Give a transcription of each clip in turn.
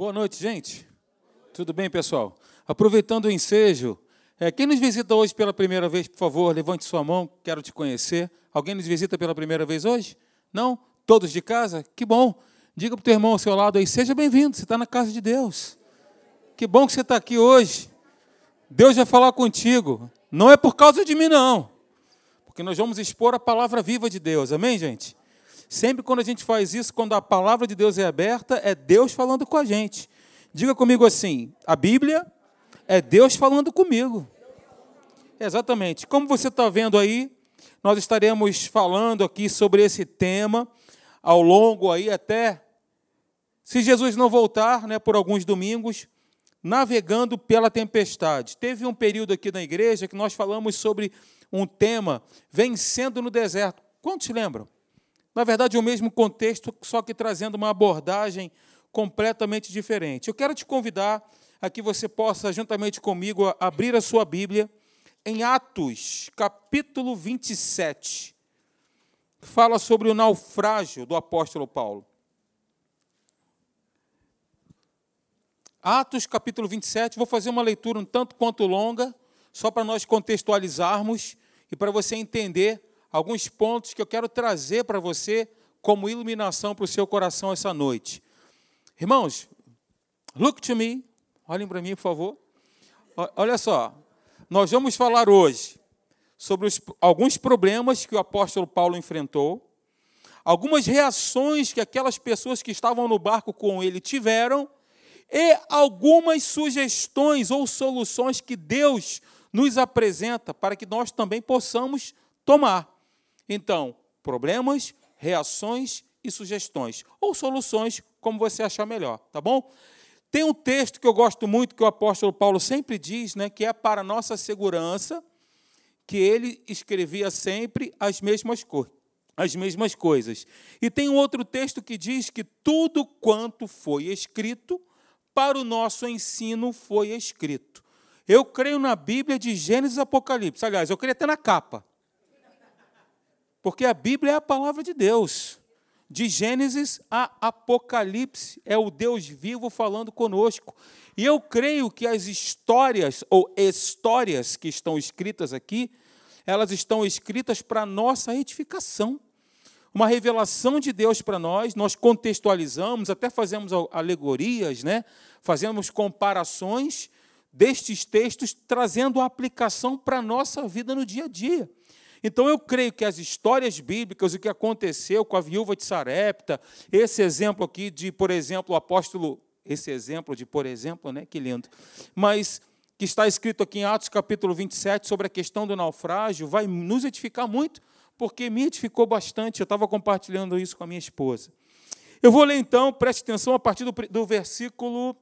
Boa noite, gente. Tudo bem, pessoal? Aproveitando o ensejo, é, quem nos visita hoje pela primeira vez, por favor, levante sua mão, quero te conhecer. Alguém nos visita pela primeira vez hoje? Não? Todos de casa? Que bom. Diga para o teu irmão ao seu lado aí, seja bem-vindo, você está na casa de Deus. Que bom que você está aqui hoje. Deus vai falar contigo. Não é por causa de mim, não. Porque nós vamos expor a palavra viva de Deus. Amém, gente? Sempre quando a gente faz isso, quando a palavra de Deus é aberta, é Deus falando com a gente. Diga comigo assim: a Bíblia é Deus falando comigo. Exatamente. Como você está vendo aí, nós estaremos falando aqui sobre esse tema ao longo aí até, se Jesus não voltar, né, por alguns domingos, navegando pela tempestade. Teve um período aqui na igreja que nós falamos sobre um tema, vencendo no deserto. Quantos lembram? Na verdade, o mesmo contexto, só que trazendo uma abordagem completamente diferente. Eu quero te convidar a que você possa, juntamente comigo, abrir a sua Bíblia em Atos, capítulo 27. Fala sobre o naufrágio do apóstolo Paulo. Atos, capítulo 27, vou fazer uma leitura um tanto quanto longa, só para nós contextualizarmos e para você entender alguns pontos que eu quero trazer para você como iluminação para o seu coração essa noite. Irmãos, look to me, olhem para mim, por favor. Olha só, nós vamos falar hoje sobre os, alguns problemas que o apóstolo Paulo enfrentou, algumas reações que aquelas pessoas que estavam no barco com ele tiveram e algumas sugestões ou soluções que Deus nos apresenta para que nós também possamos tomar. Então, problemas, reações e sugestões, ou soluções, como você achar melhor, tá bom? Tem um texto que eu gosto muito, que o apóstolo Paulo sempre diz, né, que é para nossa segurança, que ele escrevia sempre as mesmas coisas as mesmas coisas. E tem um outro texto que diz que tudo quanto foi escrito para o nosso ensino foi escrito. Eu creio na Bíblia de Gênesis e Apocalipse. Aliás, eu creio até na capa. Porque a Bíblia é a palavra de Deus. De Gênesis a Apocalipse, é o Deus vivo falando conosco. E eu creio que as histórias, ou histórias que estão escritas aqui, elas estão escritas para nossa edificação. Uma revelação de Deus para nós, nós contextualizamos, até fazemos alegorias, né? fazemos comparações destes textos, trazendo a aplicação para a nossa vida no dia a dia. Então eu creio que as histórias bíblicas, o que aconteceu com a viúva de Sarepta, esse exemplo aqui de, por exemplo, o apóstolo, esse exemplo de, por exemplo, né, que lindo, mas que está escrito aqui em Atos capítulo 27 sobre a questão do naufrágio, vai nos edificar muito, porque me edificou bastante, eu estava compartilhando isso com a minha esposa. Eu vou ler então, preste atenção, a partir do, do versículo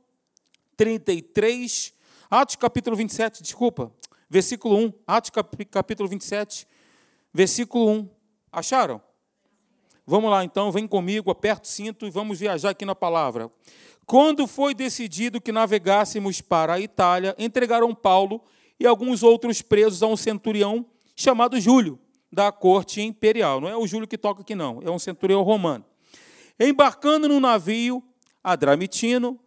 33, Atos capítulo 27, desculpa, versículo 1, Atos capítulo 27, versículo 1. Acharam? Vamos lá então, vem comigo, aperta o cinto e vamos viajar aqui na palavra. Quando foi decidido que navegássemos para a Itália, entregaram Paulo e alguns outros presos a um centurião chamado Júlio, da corte imperial. Não é o Júlio que toca aqui, não, é um centurião romano. Embarcando no navio Adramitino,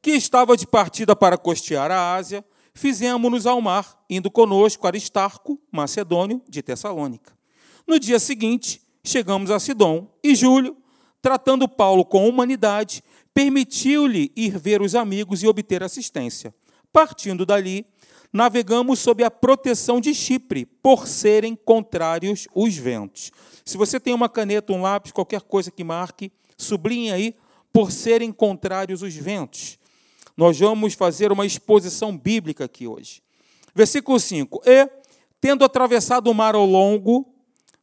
que estava de partida para costear a Ásia, fizemos-nos ao mar, indo conosco Aristarco, macedônio, de Tessalônica. No dia seguinte, chegamos a Sidom, e Júlio, tratando Paulo com humanidade, permitiu-lhe ir ver os amigos e obter assistência. Partindo dali, navegamos sob a proteção de Chipre, por serem contrários os ventos. Se você tem uma caneta, um lápis, qualquer coisa que marque, sublinhe aí, por serem contrários os ventos. Nós vamos fazer uma exposição bíblica aqui hoje. Versículo 5: E, tendo atravessado o mar ao longo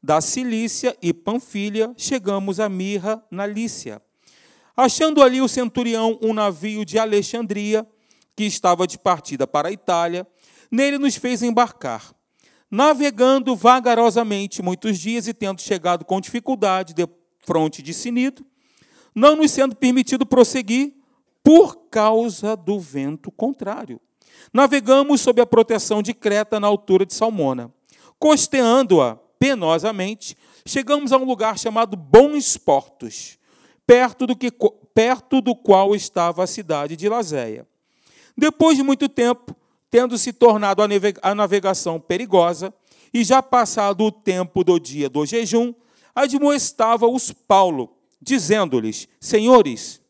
da Cilícia e Panfilha, chegamos a Mirra, na Lícia. Achando ali o centurião um navio de Alexandria, que estava de partida para a Itália, nele nos fez embarcar. Navegando vagarosamente muitos dias e tendo chegado com dificuldade de fronte de Sinido, não nos sendo permitido prosseguir, por causa do vento contrário. Navegamos sob a proteção de Creta na altura de Salmona. Costeando-a penosamente, chegamos a um lugar chamado Bons Portos. perto do, que, perto do qual estava a cidade de Lazéia. Depois de muito tempo, tendo se tornado a navegação perigosa, e já passado o tempo do dia do jejum, admoestava-os Paulo, dizendo-lhes: Senhores,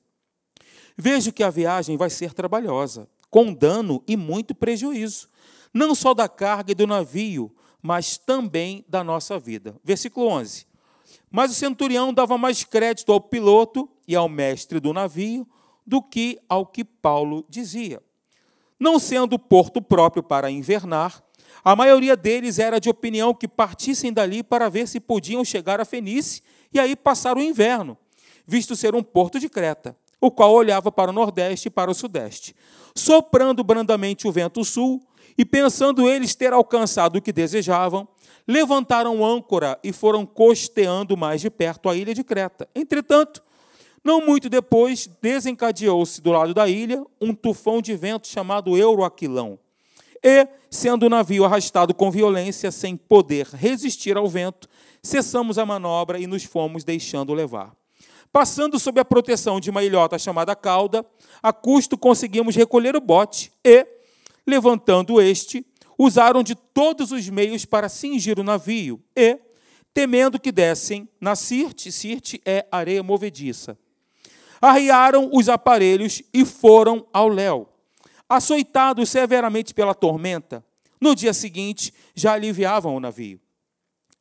vejo que a viagem vai ser trabalhosa, com dano e muito prejuízo, não só da carga e do navio, mas também da nossa vida. Versículo 11. Mas o centurião dava mais crédito ao piloto e ao mestre do navio do que ao que Paulo dizia. Não sendo porto próprio para invernar, a maioria deles era de opinião que partissem dali para ver se podiam chegar a Fenice e aí passar o inverno, visto ser um porto de Creta, o qual olhava para o nordeste e para o sudeste. Soprando brandamente o vento sul, e pensando eles ter alcançado o que desejavam, levantaram âncora e foram costeando mais de perto a ilha de Creta. Entretanto, não muito depois, desencadeou-se do lado da ilha um tufão de vento chamado Euroaquilão. E, sendo o navio arrastado com violência, sem poder resistir ao vento, cessamos a manobra e nos fomos deixando levar. Passando sob a proteção de uma ilhota chamada Cauda, a custo conseguimos recolher o bote e, levantando este, usaram de todos os meios para cingir o navio e, temendo que dessem na Sirte, Sirte é areia movediça, arriaram os aparelhos e foram ao léu. Açoitados severamente pela tormenta, no dia seguinte já aliviavam o navio.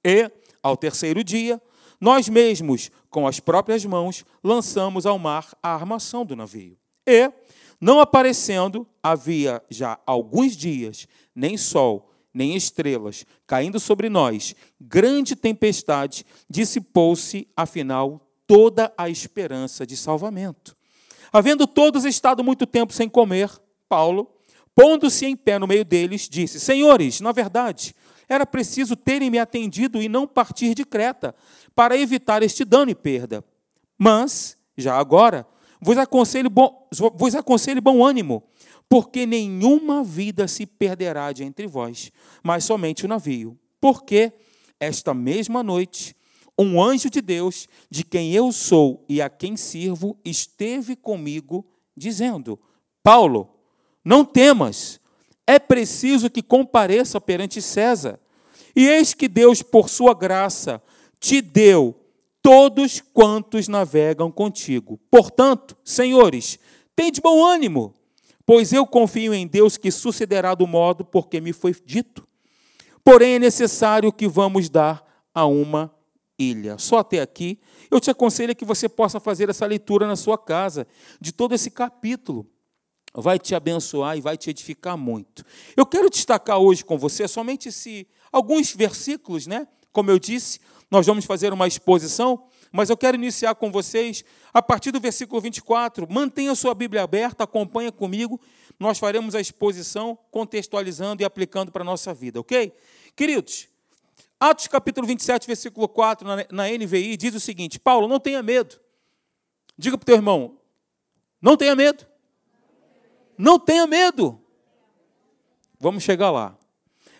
E, ao terceiro dia, nós mesmos, com as próprias mãos, lançamos ao mar a armação do navio. E, não aparecendo, havia já alguns dias, nem sol, nem estrelas, caindo sobre nós, grande tempestade, dissipou-se, afinal, toda a esperança de salvamento. Havendo todos estado muito tempo sem comer, Paulo, pondo-se em pé no meio deles, disse: Senhores, na verdade, era preciso terem me atendido e não partir de Creta, para evitar este dano e perda. Mas, já agora, vos aconselho bom, vos aconselho bom ânimo, porque nenhuma vida se perderá de entre vós, mas somente o navio. Porque esta mesma noite, um anjo de Deus, de quem eu sou e a quem sirvo, esteve comigo, dizendo: Paulo, não temas, é preciso que compareça perante César. E eis que Deus, por sua graça, te deu todos quantos navegam contigo. Portanto, senhores, tende bom ânimo, pois eu confio em Deus que sucederá do modo porque me foi dito. Porém, é necessário que vamos dar a uma ilha. Só até aqui, eu te aconselho que você possa fazer essa leitura na sua casa, de todo esse capítulo. Vai te abençoar e vai te edificar muito. Eu quero destacar hoje com você somente se alguns versículos, né? Como eu disse, nós vamos fazer uma exposição, mas eu quero iniciar com vocês a partir do versículo 24. Mantenha sua Bíblia aberta, acompanha comigo. Nós faremos a exposição contextualizando e aplicando para a nossa vida, ok? Queridos, Atos capítulo 27, versículo 4, na, na NVI, diz o seguinte: Paulo, não tenha medo. Diga para o teu irmão, não tenha medo. Não tenha medo. Vamos chegar lá.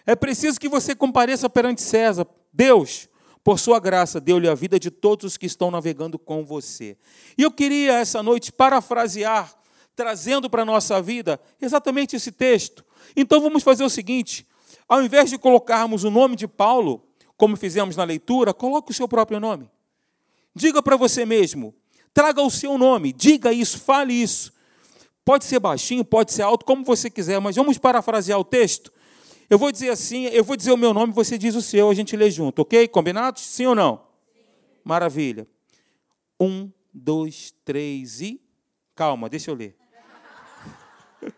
É preciso que você compareça perante César. Deus, por sua graça, deu-lhe a vida de todos os que estão navegando com você. E eu queria essa noite parafrasear, trazendo para a nossa vida exatamente esse texto. Então vamos fazer o seguinte: ao invés de colocarmos o nome de Paulo, como fizemos na leitura, coloque o seu próprio nome. Diga para você mesmo, traga o seu nome, diga isso, fale isso. Pode ser baixinho, pode ser alto, como você quiser, mas vamos parafrasear o texto eu vou dizer assim, eu vou dizer o meu nome, você diz o seu, a gente lê junto, ok? Combinados? Sim ou não? Maravilha. Um, dois, três e. Calma, deixa eu ler.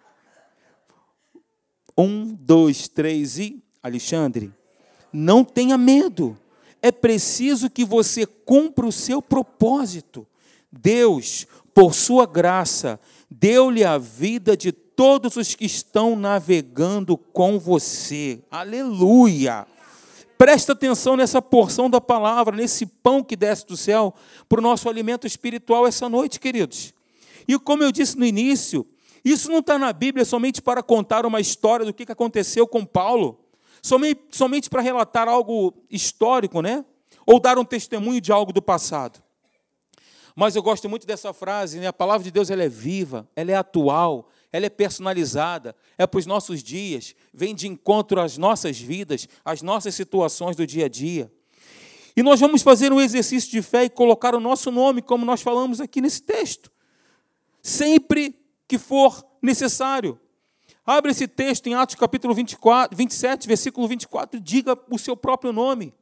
Um, dois, três e. Alexandre, não tenha medo. É preciso que você cumpra o seu propósito. Deus, por sua graça, deu-lhe a vida de todos os que estão navegando com você. Aleluia! Presta atenção nessa porção da palavra, nesse pão que desce do céu, para o nosso alimento espiritual essa noite, queridos. E como eu disse no início, isso não está na Bíblia somente para contar uma história do que aconteceu com Paulo, somente, somente para relatar algo histórico, né? Ou dar um testemunho de algo do passado. Mas eu gosto muito dessa frase, né? A palavra de Deus ela é viva, ela é atual, ela é personalizada, é para os nossos dias, vem de encontro às nossas vidas, às nossas situações do dia a dia. E nós vamos fazer um exercício de fé e colocar o nosso nome, como nós falamos aqui nesse texto, sempre que for necessário. Abre esse texto em Atos capítulo 24, 27, versículo 24, diga o seu próprio nome.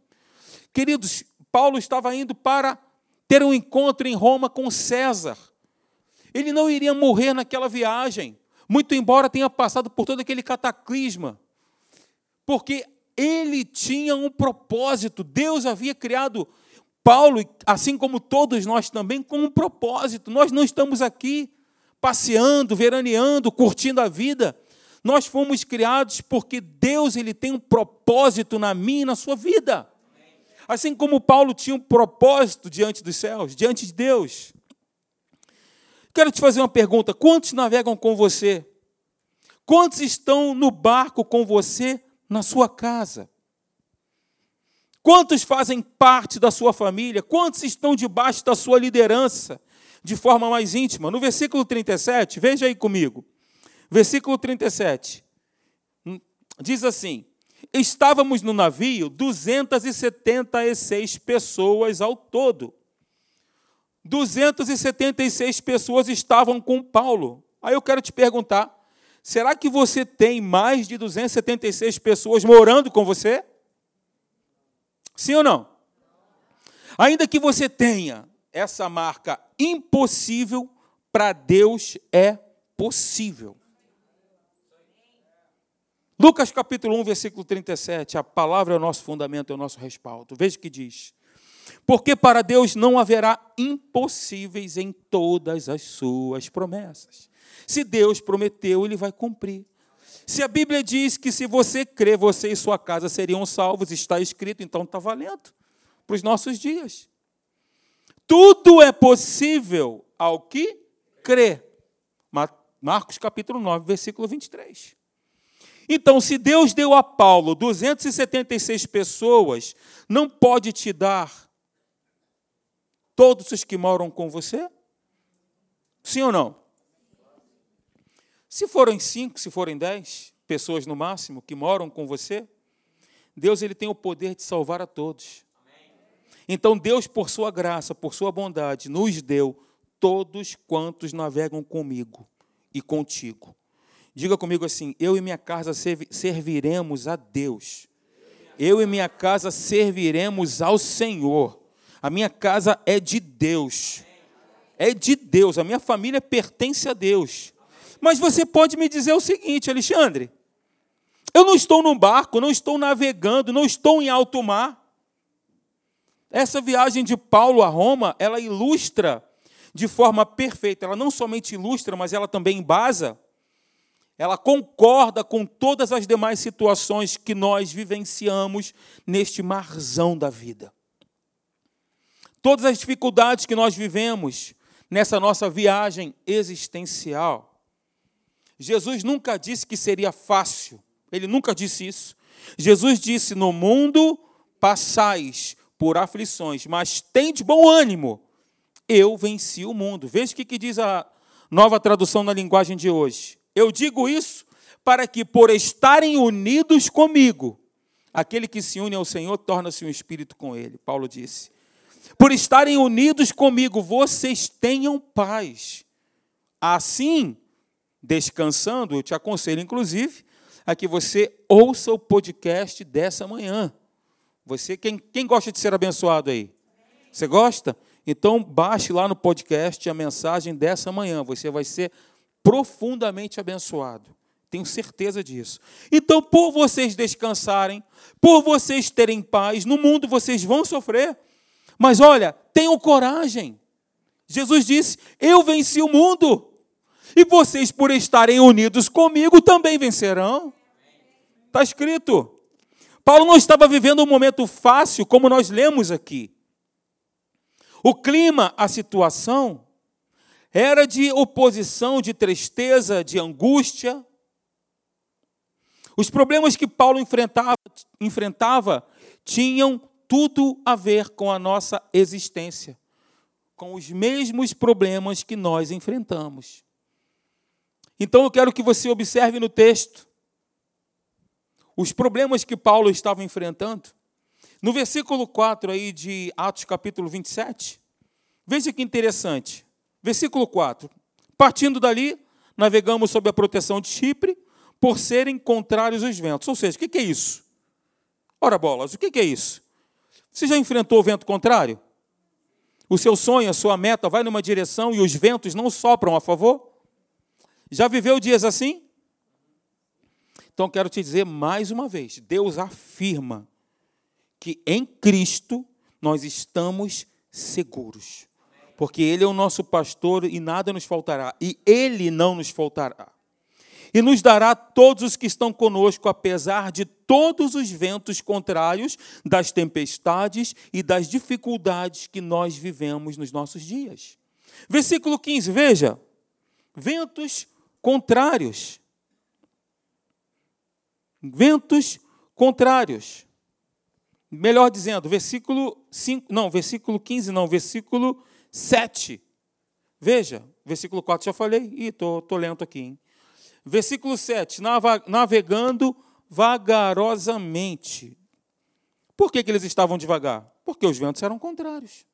Queridos, Paulo estava indo para ter um encontro em Roma com César. Ele não iria morrer naquela viagem, muito embora tenha passado por todo aquele cataclisma, porque ele tinha um propósito. Deus havia criado Paulo, assim como todos nós também, com um propósito. Nós não estamos aqui passeando, veraneando, curtindo a vida. Nós fomos criados porque Deus ele tem um propósito na minha e na sua vida. Assim como Paulo tinha um propósito diante dos céus, diante de Deus. Quero te fazer uma pergunta: quantos navegam com você? Quantos estão no barco com você na sua casa? Quantos fazem parte da sua família? Quantos estão debaixo da sua liderança de forma mais íntima? No versículo 37, veja aí comigo. Versículo 37. Hum, diz assim: estávamos no navio 276 pessoas ao todo. 276 pessoas estavam com Paulo. Aí eu quero te perguntar: será que você tem mais de 276 pessoas morando com você? Sim ou não? Ainda que você tenha essa marca impossível, para Deus é possível. Lucas capítulo 1, versículo 37, a palavra é o nosso fundamento, é o nosso respaldo. Veja o que diz. Porque para Deus não haverá impossíveis em todas as suas promessas. Se Deus prometeu, ele vai cumprir. Se a Bíblia diz que se você crer, você e sua casa seriam salvos, está escrito, então está valendo para os nossos dias. Tudo é possível ao que crê. Marcos capítulo 9, versículo 23. Então, se Deus deu a Paulo 276 pessoas, não pode te dar todos os que moram com você? Sim ou não? Se forem cinco, se forem dez pessoas no máximo que moram com você, Deus ele tem o poder de salvar a todos. Então Deus, por sua graça, por sua bondade, nos deu todos quantos navegam comigo e contigo. Diga comigo assim: eu e minha casa serviremos a Deus. Eu e minha casa serviremos ao Senhor. A minha casa é de Deus. É de Deus. A minha família pertence a Deus. Mas você pode me dizer o seguinte, Alexandre: eu não estou num barco, não estou navegando, não estou em alto mar. Essa viagem de Paulo a Roma, ela ilustra de forma perfeita. Ela não somente ilustra, mas ela também embasa ela concorda com todas as demais situações que nós vivenciamos neste marzão da vida. Todas as dificuldades que nós vivemos nessa nossa viagem existencial. Jesus nunca disse que seria fácil, ele nunca disse isso. Jesus disse: No mundo passais por aflições, mas tende bom ânimo, eu venci o mundo. Veja o que diz a nova tradução na linguagem de hoje. Eu digo isso para que, por estarem unidos comigo, aquele que se une ao Senhor torna-se um espírito com ele. Paulo disse. Por estarem unidos comigo, vocês tenham paz. Assim, descansando, eu te aconselho, inclusive, a que você ouça o podcast dessa manhã. Você, quem, quem gosta de ser abençoado aí? Você gosta? Então, baixe lá no podcast a mensagem dessa manhã. Você vai ser profundamente abençoado. Tenho certeza disso. Então, por vocês descansarem, por vocês terem paz, no mundo vocês vão sofrer. Mas olha, tenham coragem. Jesus disse: Eu venci o mundo. E vocês, por estarem unidos comigo, também vencerão. Está escrito. Paulo não estava vivendo um momento fácil, como nós lemos aqui. O clima, a situação, era de oposição, de tristeza, de angústia. Os problemas que Paulo enfrentava, enfrentava tinham tudo a ver com a nossa existência. com os mesmos problemas que nós enfrentamos. Então eu quero que você observe no texto os problemas que Paulo estava enfrentando. No versículo 4 aí de Atos capítulo 27, veja que interessante. Versículo 4. Partindo dali, navegamos sob a proteção de Chipre, por serem contrários os ventos. Ou seja, o que é isso? Ora bolas, o que é isso? Você já enfrentou o vento contrário? O seu sonho, a sua meta vai numa direção e os ventos não sopram a favor? Já viveu dias assim? Então quero te dizer mais uma vez: Deus afirma que em Cristo nós estamos seguros. Porque Ele é o nosso pastor e nada nos faltará. E Ele não nos faltará. E nos dará todos os que estão conosco, apesar de todos os ventos contrários, das tempestades e das dificuldades que nós vivemos nos nossos dias. Versículo 15, veja. Ventos contrários. Ventos contrários. Melhor dizendo, versículo 5, não, versículo 15 não, versículo 7. Veja, versículo 4 já falei, e estou tô lento aqui. Hein? Versículo 7, navegando vagarosamente. Por que, que eles estavam devagar? Porque os ventos eram contrários.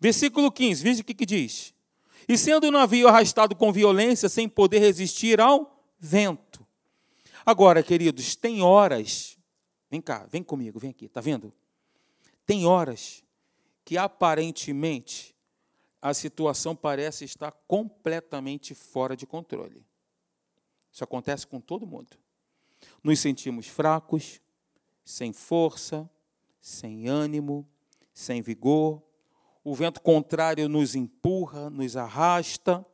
Versículo 15, veja o que, que diz. E sendo o navio arrastado com violência, sem poder resistir ao vento. Agora, queridos, tem horas, vem cá, vem comigo, vem aqui, tá vendo? Tem horas que aparentemente a situação parece estar completamente fora de controle. Isso acontece com todo mundo. Nos sentimos fracos, sem força, sem ânimo, sem vigor, o vento contrário nos empurra, nos arrasta.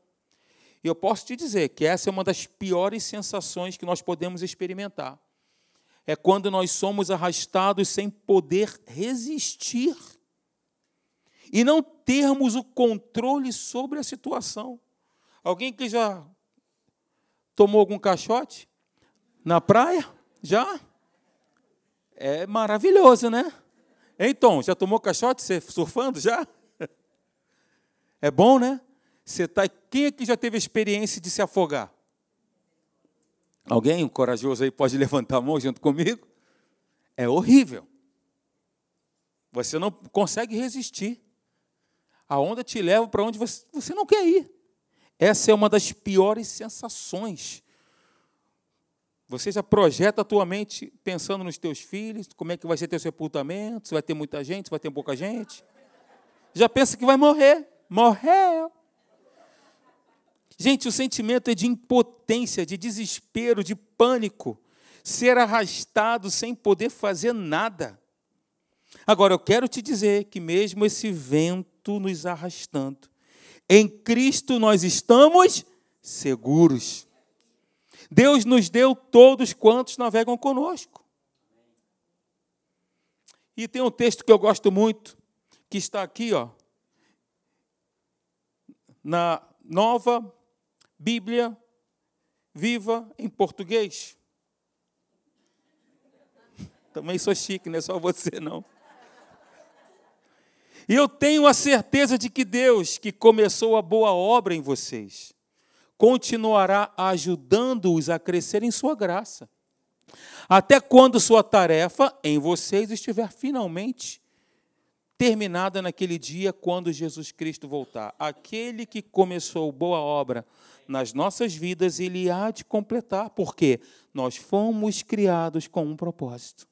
E eu posso te dizer que essa é uma das piores sensações que nós podemos experimentar. É quando nós somos arrastados sem poder resistir e não termos o controle sobre a situação. Alguém que já tomou algum caixote na praia? Já? É maravilhoso, né? Então, já tomou caixote você surfando já? É bom, né? Você tá... Quem aqui já teve a experiência de se afogar? Alguém, corajoso aí, pode levantar a mão junto comigo? É horrível. Você não consegue resistir. A onda te leva para onde você, não quer ir. Essa é uma das piores sensações. Você já projeta a tua mente pensando nos teus filhos, como é que vai ser teu sepultamento, se vai ter muita gente, se vai ter pouca gente. Já pensa que vai morrer morreu. Gente, o sentimento é de impotência, de desespero, de pânico, ser arrastado sem poder fazer nada. Agora, eu quero te dizer que, mesmo esse vento nos arrastando, em Cristo nós estamos seguros. Deus nos deu todos quantos navegam conosco. E tem um texto que eu gosto muito, que está aqui, ó, na nova Bíblia viva em português. Também sou chique, não é só você não. E eu tenho a certeza de que Deus, que começou a boa obra em vocês, continuará ajudando-os a crescer em sua graça, até quando sua tarefa em vocês estiver finalmente terminada naquele dia quando Jesus Cristo voltar. Aquele que começou boa obra nas nossas vidas, ele há de completar, porque nós fomos criados com um propósito.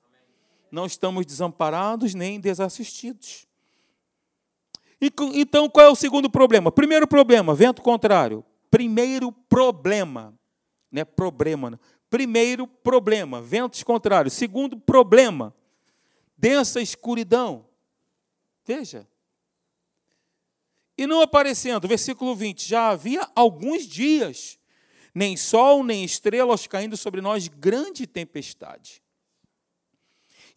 Não estamos desamparados nem desassistidos. Então, qual é o segundo problema? Primeiro problema, vento contrário. Primeiro problema, né? Problema. Né? Primeiro problema, ventos contrários. Segundo problema, densa escuridão. Veja. E não aparecendo, versículo 20, já havia alguns dias, nem sol, nem estrelas caindo sobre nós, grande tempestade.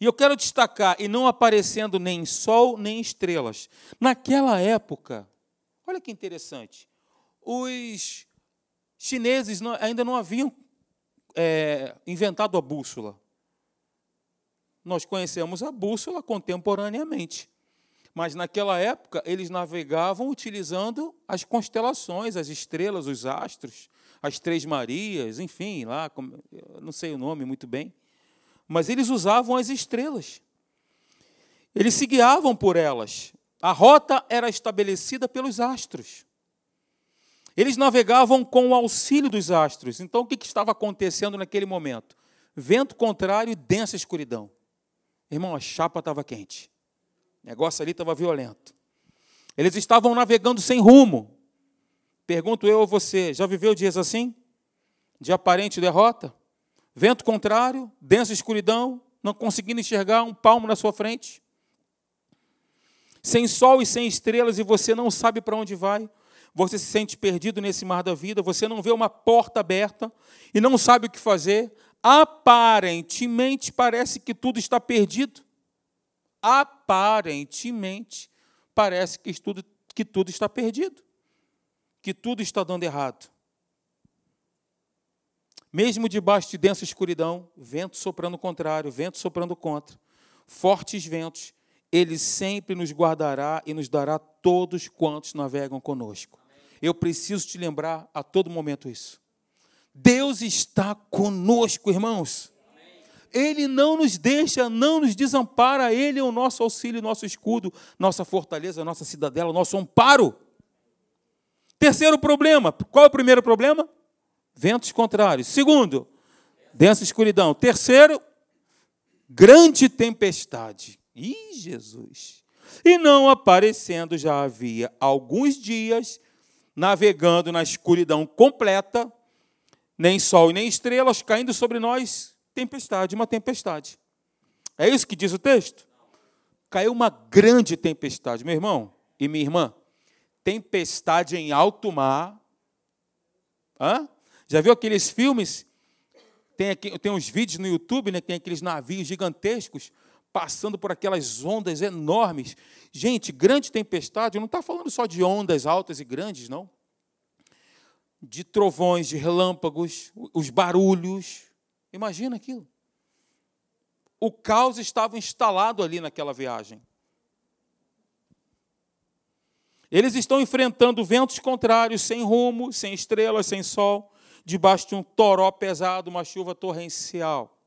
E eu quero destacar, e não aparecendo nem sol, nem estrelas. Naquela época, olha que interessante, os chineses ainda não haviam é, inventado a bússola. Nós conhecemos a bússola contemporaneamente. Mas naquela época eles navegavam utilizando as constelações, as estrelas, os astros, as Três Marias, enfim, lá, não sei o nome muito bem. Mas eles usavam as estrelas. Eles se guiavam por elas. A rota era estabelecida pelos astros. Eles navegavam com o auxílio dos astros. Então, o que estava acontecendo naquele momento? Vento contrário e densa escuridão. Irmão, a chapa estava quente. O negócio ali estava violento. Eles estavam navegando sem rumo. Pergunto eu a você: já viveu dias assim? De aparente derrota? Vento contrário, densa escuridão, não conseguindo enxergar um palmo na sua frente? sem sol e sem estrelas, e você não sabe para onde vai. Você se sente perdido nesse mar da vida, você não vê uma porta aberta e não sabe o que fazer. Aparentemente parece que tudo está perdido. Aparentemente parece que tudo, que tudo está perdido, que tudo está dando errado. Mesmo debaixo de densa escuridão, vento soprando contrário, vento soprando contra, fortes ventos, ele sempre nos guardará e nos dará todos quantos navegam conosco. Eu preciso te lembrar a todo momento isso. Deus está conosco, irmãos. Ele não nos deixa, não nos desampara. Ele é o nosso auxílio, nosso escudo, nossa fortaleza, nossa cidadela, nosso amparo. Terceiro problema. Qual é o primeiro problema? Ventos contrários. Segundo, densa escuridão. Terceiro, grande tempestade. Ih, Jesus! E não aparecendo já havia alguns dias, navegando na escuridão completa, nem sol e nem estrelas, caindo sobre nós tempestade, uma tempestade. É isso que diz o texto? Caiu uma grande tempestade, meu irmão e minha irmã. Tempestade em alto mar. Hã? Já viu aqueles filmes? Tem, aqui, tem uns vídeos no YouTube, né? Tem aqueles navios gigantescos passando por aquelas ondas enormes. Gente, grande tempestade, não está falando só de ondas altas e grandes, não. De trovões, de relâmpagos, os barulhos. Imagina aquilo. O caos estava instalado ali naquela viagem. Eles estão enfrentando ventos contrários, sem rumo, sem estrelas, sem sol, debaixo de um toró pesado, uma chuva torrencial.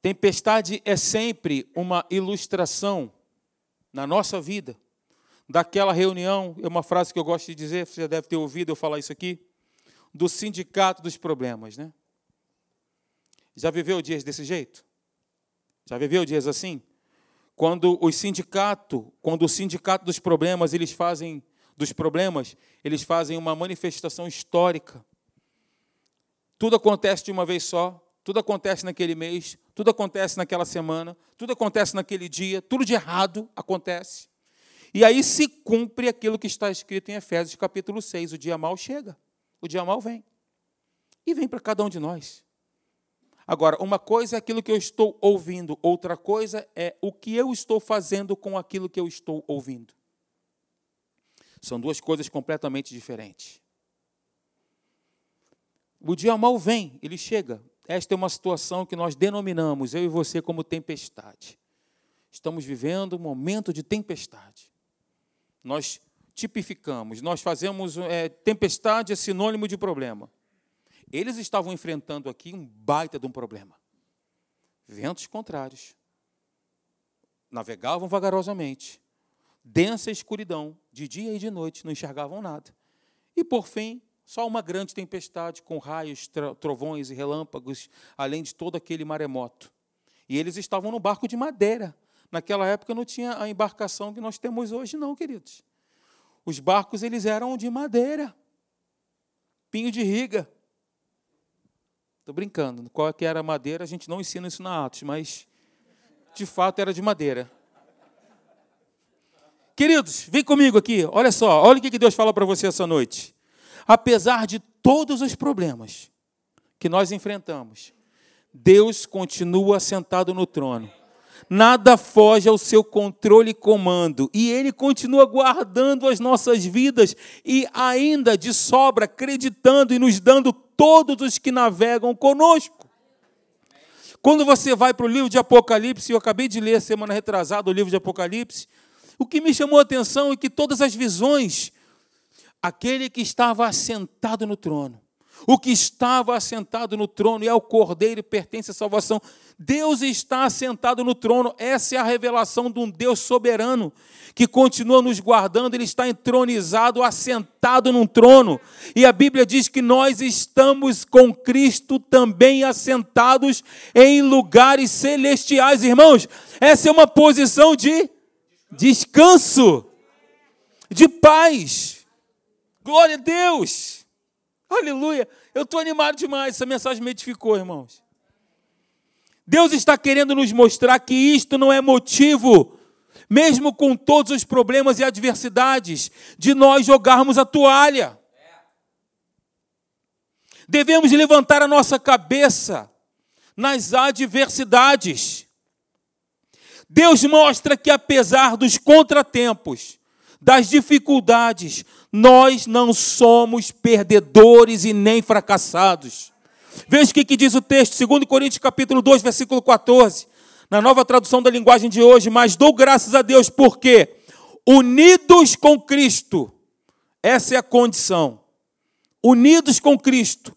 Tempestade é sempre uma ilustração na nossa vida daquela reunião, é uma frase que eu gosto de dizer, você já deve ter ouvido eu falar isso aqui, do sindicato dos problemas, né? Já viveu dias desse jeito? Já viveu dias assim? Quando o sindicato, quando o sindicato dos problemas, eles fazem dos problemas, eles fazem uma manifestação histórica. Tudo acontece de uma vez só, tudo acontece naquele mês, tudo acontece naquela semana, tudo acontece naquele dia, tudo de errado acontece. E aí se cumpre aquilo que está escrito em Efésios capítulo 6, o dia mal chega, o dia mal vem. E vem para cada um de nós. Agora, uma coisa é aquilo que eu estou ouvindo, outra coisa é o que eu estou fazendo com aquilo que eu estou ouvindo. São duas coisas completamente diferentes. O dia mal vem, ele chega, esta é uma situação que nós denominamos, eu e você, como tempestade. Estamos vivendo um momento de tempestade. Nós tipificamos, nós fazemos. É, tempestade é sinônimo de problema. Eles estavam enfrentando aqui um baita de um problema. Ventos contrários. Navegavam vagarosamente. Densa escuridão, de dia e de noite, não enxergavam nada. E, por fim, só uma grande tempestade com raios, trovões e relâmpagos, além de todo aquele maremoto. E eles estavam no barco de madeira. Naquela época não tinha a embarcação que nós temos hoje, não, queridos. Os barcos eles eram de madeira, pinho de riga. Estou brincando. Qual é que era a madeira? A gente não ensina isso na Atos, mas de fato era de madeira. Queridos, vem comigo aqui. Olha só, olha o que Deus fala para você essa noite apesar de todos os problemas que nós enfrentamos, Deus continua sentado no trono. Nada foge ao seu controle e comando, e Ele continua guardando as nossas vidas e ainda de sobra acreditando e nos dando todos os que navegam conosco. Quando você vai para o livro de Apocalipse, eu acabei de ler semana retrasada o livro de Apocalipse, o que me chamou a atenção é que todas as visões, aquele que estava assentado no trono, o que estava assentado no trono e ao Cordeiro pertence a salvação. Deus está assentado no trono. Essa é a revelação de um Deus soberano que continua nos guardando. Ele está entronizado, assentado num trono. E a Bíblia diz que nós estamos com Cristo também assentados em lugares celestiais. Irmãos, essa é uma posição de descanso, de paz. Glória a Deus. Aleluia. Eu estou animado demais. Essa mensagem me edificou, irmãos. Deus está querendo nos mostrar que isto não é motivo, mesmo com todos os problemas e adversidades, de nós jogarmos a toalha. Devemos levantar a nossa cabeça nas adversidades. Deus mostra que, apesar dos contratempos, das dificuldades, nós não somos perdedores e nem fracassados. Veja o que, diz o texto, 2 Coríntios capítulo 2, versículo 14. Na nova tradução da linguagem de hoje, mas dou graças a Deus porque unidos com Cristo, essa é a condição. Unidos com Cristo,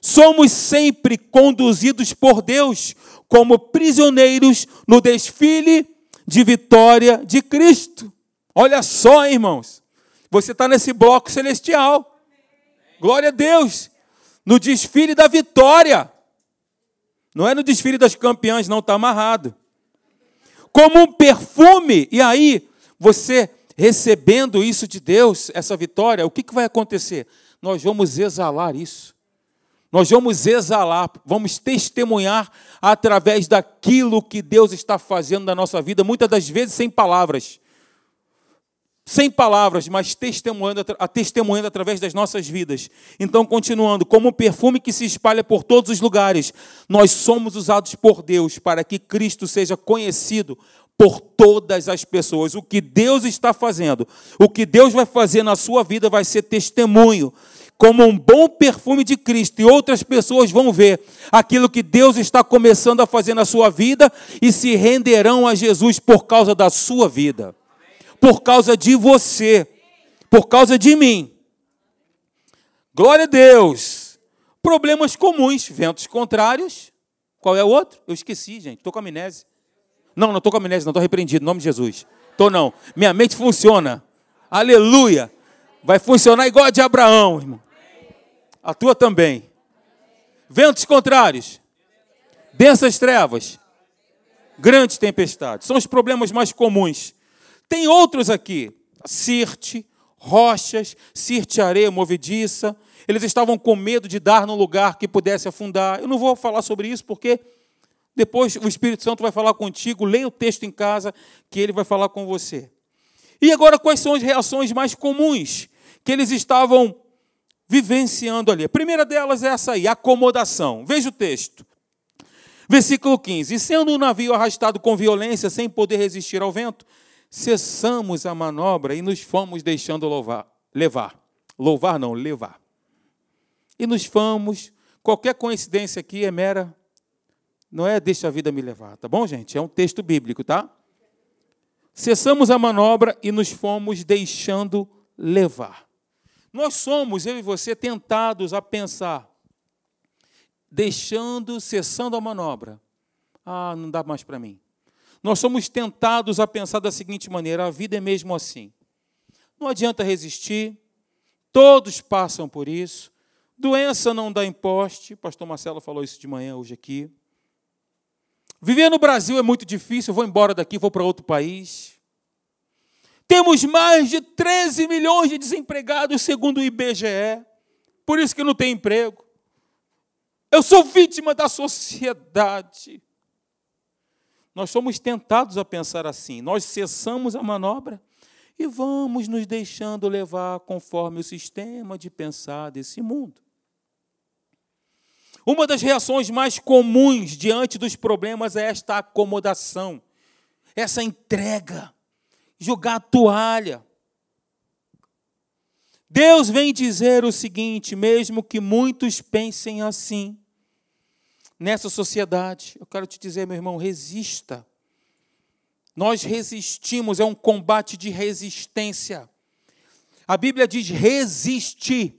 somos sempre conduzidos por Deus como prisioneiros no desfile de vitória de Cristo. Olha só, irmãos. Você está nesse bloco celestial. Glória a Deus. No desfile da vitória. Não é no desfile das campeãs, não, está amarrado. Como um perfume. E aí, você recebendo isso de Deus, essa vitória, o que, que vai acontecer? Nós vamos exalar isso. Nós vamos exalar, vamos testemunhar através daquilo que Deus está fazendo na nossa vida, muitas das vezes sem palavras sem palavras, mas testemunhando, testemunhando através das nossas vidas. Então, continuando, como um perfume que se espalha por todos os lugares, nós somos usados por Deus para que Cristo seja conhecido por todas as pessoas. O que Deus está fazendo, o que Deus vai fazer na sua vida vai ser testemunho. Como um bom perfume de Cristo, e outras pessoas vão ver aquilo que Deus está começando a fazer na sua vida e se renderão a Jesus por causa da sua vida por causa de você, por causa de mim. Glória a Deus. Problemas comuns, ventos contrários. Qual é o outro? Eu esqueci, gente. Estou com amnésia. Não, não estou com amnésia, não. Estou repreendido. Em nome de Jesus. Estou não. Minha mente funciona. Aleluia. Vai funcionar igual a de Abraão, irmão. A tua também. Ventos contrários. Densas trevas. Grandes tempestades. São os problemas mais comuns tem outros aqui, Sirte, rochas, Sirte areia movediça. Eles estavam com medo de dar num lugar que pudesse afundar. Eu não vou falar sobre isso porque depois o Espírito Santo vai falar contigo. Leia o texto em casa que ele vai falar com você. E agora, quais são as reações mais comuns que eles estavam vivenciando ali? A primeira delas é essa aí, acomodação. Veja o texto. Versículo 15: E sendo o navio arrastado com violência, sem poder resistir ao vento, cessamos a manobra e nos fomos deixando louvar, levar. Louvar não, levar. E nos fomos. Qualquer coincidência aqui é mera. Não é deixa a vida me levar, tá bom, gente? É um texto bíblico, tá? Cessamos a manobra e nos fomos deixando levar. Nós somos, eu e você, tentados a pensar, deixando, cessando a manobra. Ah, não dá mais para mim. Nós somos tentados a pensar da seguinte maneira: a vida é mesmo assim. Não adianta resistir, todos passam por isso. Doença não dá imposte, pastor Marcelo falou isso de manhã hoje aqui. Viver no Brasil é muito difícil, eu vou embora daqui, vou para outro país. Temos mais de 13 milhões de desempregados, segundo o IBGE, por isso que não tem emprego. Eu sou vítima da sociedade. Nós somos tentados a pensar assim. Nós cessamos a manobra e vamos nos deixando levar conforme o sistema de pensar desse mundo. Uma das reações mais comuns diante dos problemas é esta acomodação, essa entrega, jogar a toalha. Deus vem dizer o seguinte: mesmo que muitos pensem assim, nessa sociedade. Eu quero te dizer, meu irmão, resista. Nós resistimos, é um combate de resistência. A Bíblia diz: resiste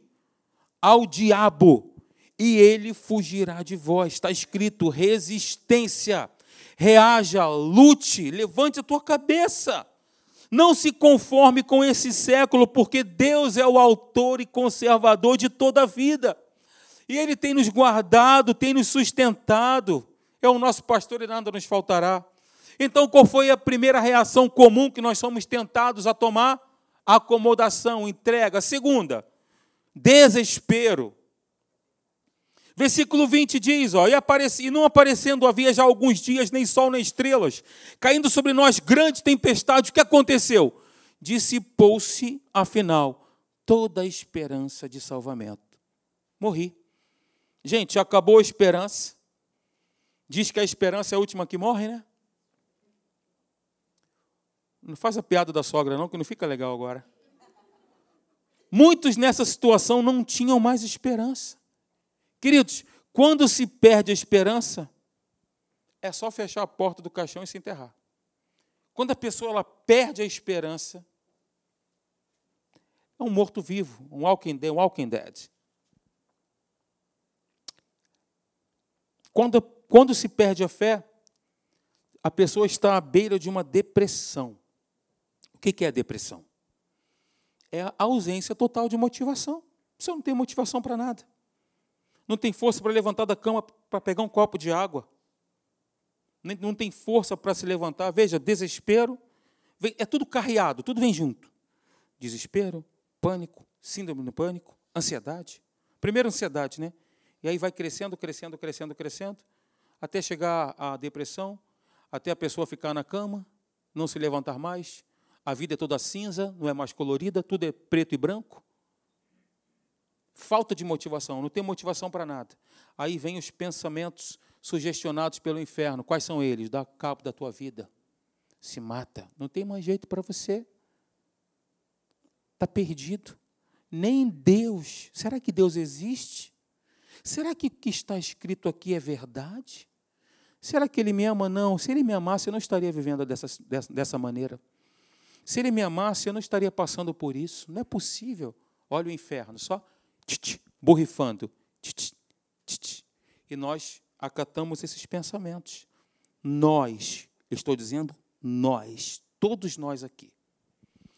ao diabo e ele fugirá de vós. Está escrito resistência. Reaja, lute, levante a tua cabeça. Não se conforme com esse século, porque Deus é o autor e conservador de toda a vida. E Ele tem nos guardado, tem nos sustentado. É o nosso pastor e nada nos faltará. Então, qual foi a primeira reação comum que nós somos tentados a tomar? Acomodação, entrega. Segunda, desespero. Versículo 20 diz: ó, e, apareci, e não aparecendo havia já alguns dias, nem sol nem estrelas, caindo sobre nós grande tempestade, o que aconteceu? Dissipou-se, afinal, toda a esperança de salvamento. Morri. Gente, acabou a esperança. Diz que a esperança é a última que morre, né? Não faz a piada da sogra, não, que não fica legal agora. Muitos nessa situação não tinham mais esperança. Queridos, quando se perde a esperança, é só fechar a porta do caixão e se enterrar. Quando a pessoa ela perde a esperança, é um morto-vivo, um walking, dead, um walking dead. Quando, quando se perde a fé, a pessoa está à beira de uma depressão. O que é a depressão? É a ausência total de motivação. Você não tem motivação para nada. Não tem força para levantar da cama para pegar um copo de água. Não tem força para se levantar. Veja, desespero. É tudo carreado, tudo vem junto. Desespero, pânico, síndrome do pânico, ansiedade. Primeiro, ansiedade, né? E aí vai crescendo, crescendo, crescendo, crescendo, até chegar à depressão, até a pessoa ficar na cama, não se levantar mais, a vida é toda cinza, não é mais colorida, tudo é preto e branco. Falta de motivação, não tem motivação para nada. Aí vem os pensamentos sugestionados pelo inferno. Quais são eles? Dá cabo da tua vida. Se mata. Não tem mais jeito para você. Está perdido. Nem Deus. Será que Deus existe? Será que o que está escrito aqui é verdade? Será que Ele me ama? Não. Se Ele me amasse, eu não estaria vivendo dessa, dessa, dessa maneira. Se ele me amasse, eu não estaria passando por isso. Não é possível. Olha o inferno, só tch, borrifando. Tch, tch, e nós acatamos esses pensamentos. Nós, estou dizendo nós, todos nós aqui.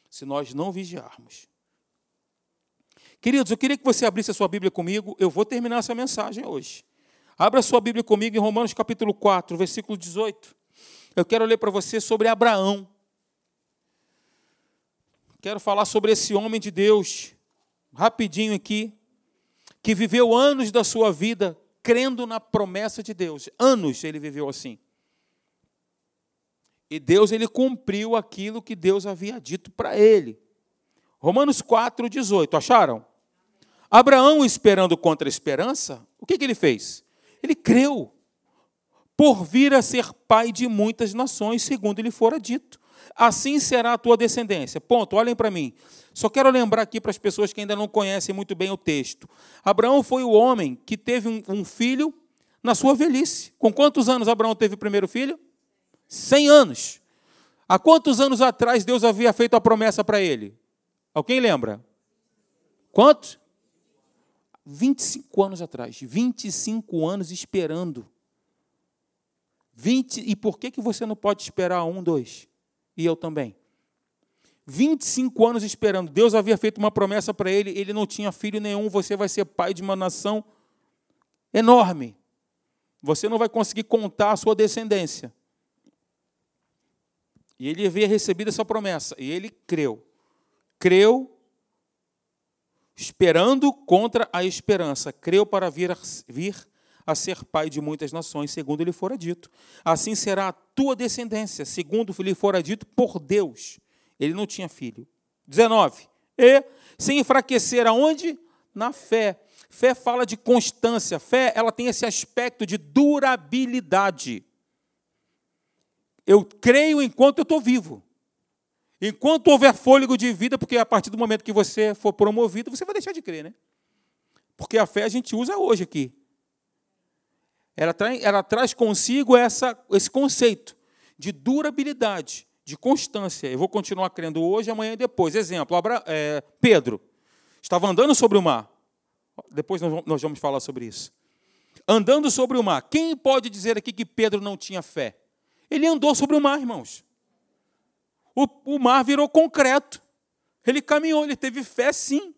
Se nós não vigiarmos. Queridos, eu queria que você abrisse a sua Bíblia comigo. Eu vou terminar essa mensagem hoje. Abra a sua Bíblia comigo em Romanos capítulo 4, versículo 18. Eu quero ler para você sobre Abraão. Quero falar sobre esse homem de Deus, rapidinho aqui, que viveu anos da sua vida crendo na promessa de Deus. Anos ele viveu assim. E Deus ele cumpriu aquilo que Deus havia dito para ele. Romanos 4, 18. Acharam? Abraão, esperando contra a esperança, o que, que ele fez? Ele creu, por vir a ser pai de muitas nações, segundo lhe fora dito assim será a tua descendência. Ponto, olhem para mim. Só quero lembrar aqui para as pessoas que ainda não conhecem muito bem o texto. Abraão foi o homem que teve um, filho na sua velhice. Com quantos anos Abraão teve o primeiro filho? Cem anos. Há quantos anos atrás Deus havia feito a promessa para ele? Alguém lembra? Quantos? 25 anos atrás. 25 anos esperando. 20, e por que, que você não pode esperar um, dois? E eu também. 25 anos esperando. Deus havia feito uma promessa para ele, ele não tinha filho nenhum, você vai ser pai de uma nação enorme. Você não vai conseguir contar a sua descendência. E ele havia recebido essa promessa, e ele creu. Creu esperando contra a esperança. Creu para vir, vir a ser pai de muitas nações, segundo lhe fora dito. Assim será a tua descendência, segundo lhe fora dito por Deus. Ele não tinha filho. 19. E sem enfraquecer aonde? Na fé. Fé fala de constância. Fé, ela tem esse aspecto de durabilidade. Eu creio enquanto eu estou vivo. Enquanto houver fôlego de vida, porque a partir do momento que você for promovido, você vai deixar de crer, né? Porque a fé a gente usa hoje aqui ela, traz, ela traz consigo essa, esse conceito de durabilidade, de constância. Eu vou continuar crendo hoje, amanhã e depois. Exemplo, Abra, é, Pedro estava andando sobre o mar. Depois nós vamos falar sobre isso. Andando sobre o mar. Quem pode dizer aqui que Pedro não tinha fé? Ele andou sobre o mar, irmãos. O, o mar virou concreto. Ele caminhou, ele teve fé sim.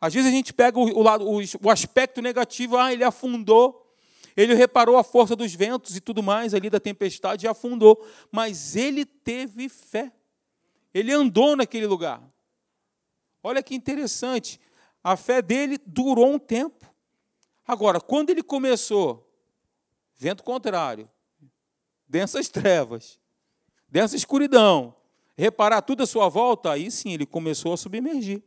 Às vezes a gente pega o, o, lado, o aspecto negativo, ah, ele afundou. Ele reparou a força dos ventos e tudo mais ali da tempestade e afundou. Mas ele teve fé. Ele andou naquele lugar. Olha que interessante. A fé dele durou um tempo. Agora, quando ele começou, vento contrário, densas trevas, densa escuridão, reparar tudo à sua volta, aí sim ele começou a submergir.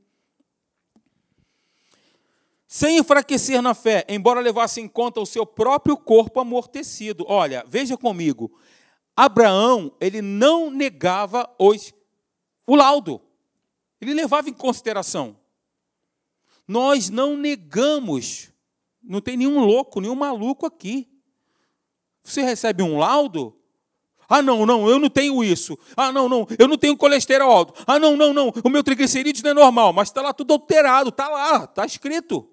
Sem enfraquecer na fé, embora levasse em conta o seu próprio corpo amortecido. Olha, veja comigo. Abraão, ele não negava os, o laudo. Ele levava em consideração. Nós não negamos, não tem nenhum louco, nenhum maluco aqui. Você recebe um laudo? Ah, não, não, eu não tenho isso. Ah, não, não, eu não tenho colesterol alto. Ah, não, não, não, o meu triglicerídeos não é normal, mas está lá tudo alterado, está lá, está escrito.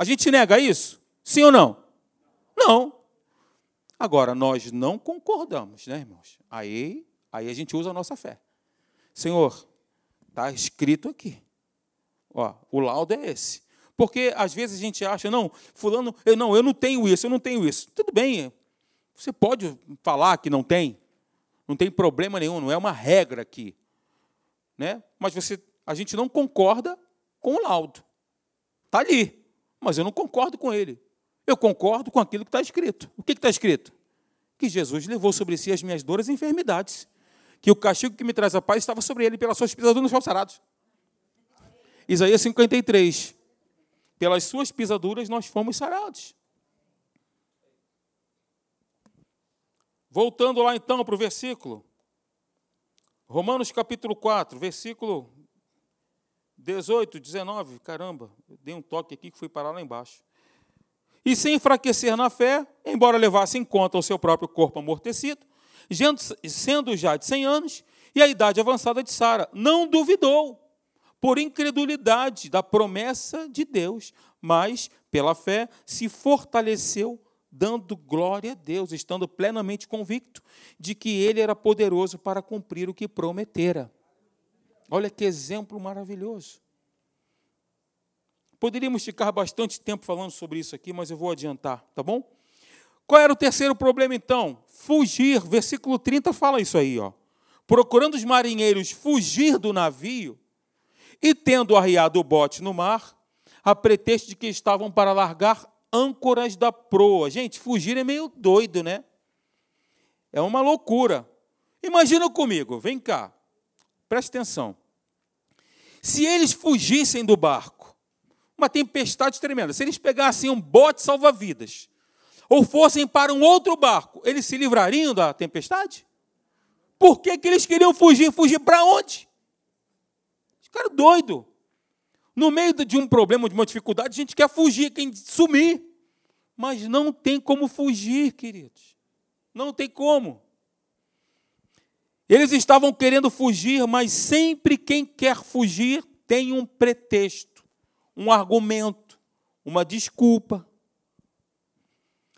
A gente nega isso? Sim ou não? Não. Agora, nós não concordamos, né, irmãos? Aí, aí a gente usa a nossa fé. Senhor, está escrito aqui. Ó, o laudo é esse. Porque às vezes a gente acha, não, fulano, eu não, eu não tenho isso, eu não tenho isso. Tudo bem, você pode falar que não tem, não tem problema nenhum, não é uma regra aqui. Né? Mas você, a gente não concorda com o laudo. Está ali, mas eu não concordo com ele. Eu concordo com aquilo que está escrito. O que está escrito? Que Jesus levou sobre si as minhas dores e enfermidades. Que o castigo que me traz a paz estava sobre ele, pelas suas pisaduras nos sarados. Isaías 53. Pelas suas pisaduras nós fomos sarados. Voltando lá então para o versículo. Romanos capítulo 4, versículo 18, 19. Caramba, dei um toque aqui que fui parar lá embaixo. E sem enfraquecer na fé, embora levasse em conta o seu próprio corpo amortecido, sendo já de 100 anos, e a idade avançada de Sara, não duvidou por incredulidade da promessa de Deus, mas pela fé se fortaleceu, dando glória a Deus, estando plenamente convicto de que ele era poderoso para cumprir o que prometera. Olha que exemplo maravilhoso. Poderíamos ficar bastante tempo falando sobre isso aqui, mas eu vou adiantar, tá bom? Qual era o terceiro problema então? Fugir. Versículo 30 fala isso aí, ó. Procurando os marinheiros fugir do navio, e tendo arriado o bote no mar, a pretexto de que estavam para largar âncoras da proa. Gente, fugir é meio doido, né? É uma loucura. Imagina comigo, vem cá, preste atenção. Se eles fugissem do barco, uma tempestade tremenda, se eles pegassem um bote salva-vidas, ou fossem para um outro barco, eles se livrariam da tempestade? Por que, que eles queriam fugir? Fugir para onde? Cara doido. No meio de um problema, de uma dificuldade, a gente quer fugir, quer sumir. Mas não tem como fugir, queridos. Não tem como. Eles estavam querendo fugir, mas sempre quem quer fugir tem um pretexto, um argumento, uma desculpa.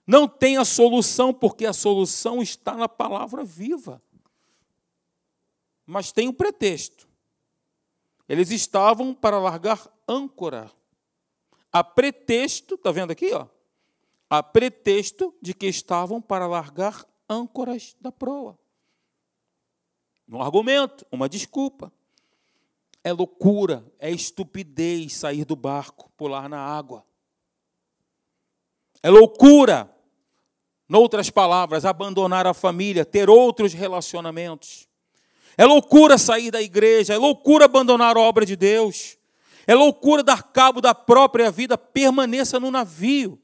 Não tem a solução, porque a solução está na palavra viva. Mas tem um pretexto. Eles estavam para largar âncora. A pretexto, está vendo aqui? Ó, a pretexto de que estavam para largar âncoras da proa. Um argumento, uma desculpa. É loucura, é estupidez sair do barco, pular na água. É loucura, noutras palavras, abandonar a família, ter outros relacionamentos. É loucura sair da igreja, é loucura abandonar a obra de Deus. É loucura dar cabo da própria vida, permaneça no navio.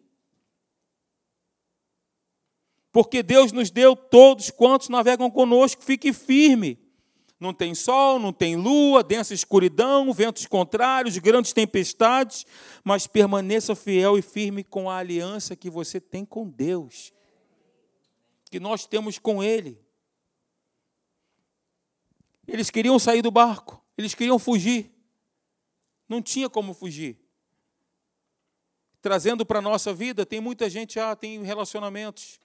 Porque Deus nos deu todos quantos navegam conosco, fique firme. Não tem sol, não tem lua, densa escuridão, ventos contrários, grandes tempestades, mas permaneça fiel e firme com a aliança que você tem com Deus. que nós temos com Ele. Eles queriam sair do barco, eles queriam fugir. Não tinha como fugir. Trazendo para a nossa vida, tem muita gente, ah, tem relacionamentos.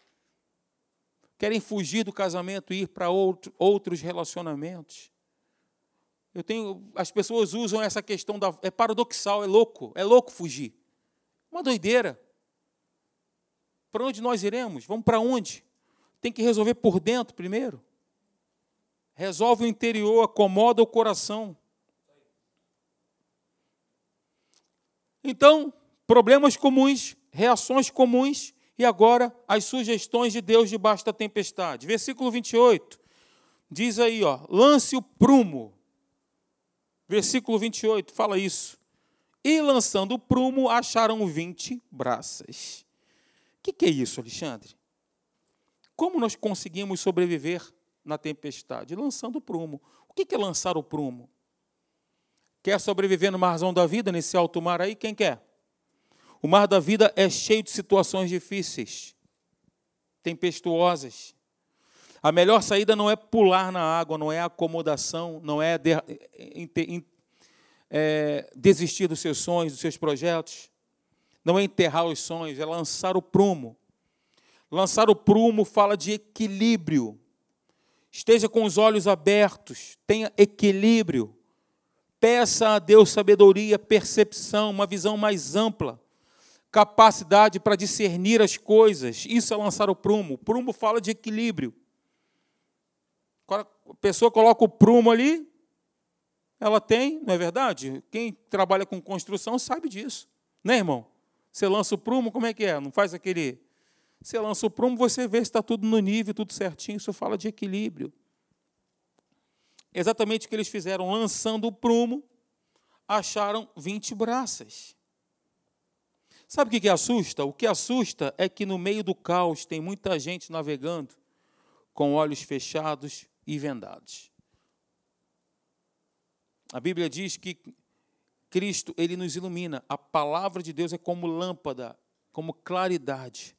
Querem fugir do casamento e ir para outro, outros relacionamentos. Eu tenho, as pessoas usam essa questão da é paradoxal, é louco, é louco fugir. Uma doideira. Para onde nós iremos? Vamos para onde? Tem que resolver por dentro primeiro. Resolve o interior, acomoda o coração. Então, problemas comuns, reações comuns e agora as sugestões de Deus debaixo da tempestade. Versículo 28 diz aí, ó, lance o prumo. Versículo 28 fala isso. E lançando o prumo, acharam 20 braças. O que, que é isso, Alexandre? Como nós conseguimos sobreviver na tempestade? Lançando o prumo. O que, que é lançar o prumo? Quer sobreviver no marzão da vida, nesse alto mar aí? Quem quer? O mar da vida é cheio de situações difíceis, tempestuosas. A melhor saída não é pular na água, não é acomodação, não é, de, é desistir dos seus sonhos, dos seus projetos, não é enterrar os sonhos, é lançar o prumo. Lançar o prumo fala de equilíbrio. Esteja com os olhos abertos, tenha equilíbrio. Peça a Deus sabedoria, percepção, uma visão mais ampla, capacidade para discernir as coisas. Isso é lançar o prumo. O prumo fala de equilíbrio. A pessoa coloca o prumo ali, ela tem, não é verdade? Quem trabalha com construção sabe disso, né, irmão? Você lança o prumo, como é que é? Não faz aquele. Você lança o prumo, você vê se está tudo no nível, tudo certinho. Isso fala de equilíbrio exatamente o que eles fizeram, lançando o prumo, acharam 20 braças. Sabe o que assusta? O que assusta é que no meio do caos tem muita gente navegando com olhos fechados e vendados. A Bíblia diz que Cristo, ele nos ilumina. A palavra de Deus é como lâmpada, como claridade.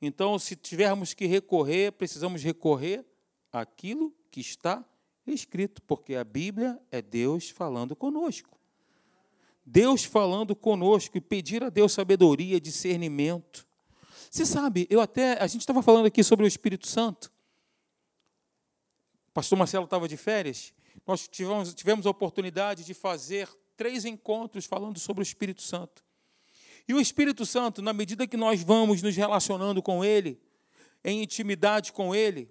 Então, se tivermos que recorrer, precisamos recorrer àquilo que está escrito, porque a Bíblia é Deus falando conosco. Deus falando conosco e pedir a Deus sabedoria, discernimento. Você sabe, eu até a gente estava falando aqui sobre o Espírito Santo. O pastor Marcelo estava de férias. Nós tivemos, tivemos a oportunidade de fazer três encontros falando sobre o Espírito Santo. E o Espírito Santo, na medida que nós vamos nos relacionando com Ele, em intimidade com Ele,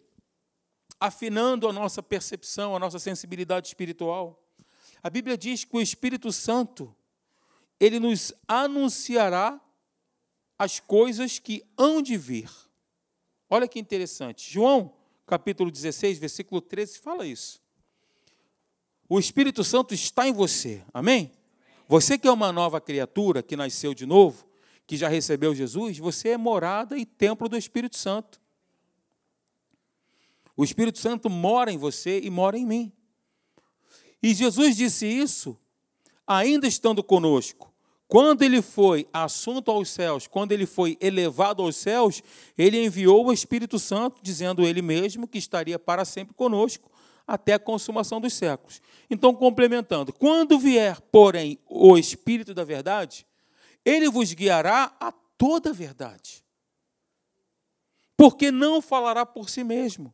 afinando a nossa percepção, a nossa sensibilidade espiritual. A Bíblia diz que o Espírito Santo, ele nos anunciará as coisas que hão de vir. Olha que interessante. João, capítulo 16, versículo 13, fala isso. O Espírito Santo está em você. Amém? Você que é uma nova criatura, que nasceu de novo, que já recebeu Jesus, você é morada e templo do Espírito Santo. O Espírito Santo mora em você e mora em mim. E Jesus disse isso ainda estando conosco. Quando ele foi assunto aos céus, quando ele foi elevado aos céus, ele enviou o Espírito Santo, dizendo ele mesmo que estaria para sempre conosco até a consumação dos séculos. Então, complementando, quando vier, porém, o Espírito da verdade, ele vos guiará a toda a verdade. Porque não falará por si mesmo,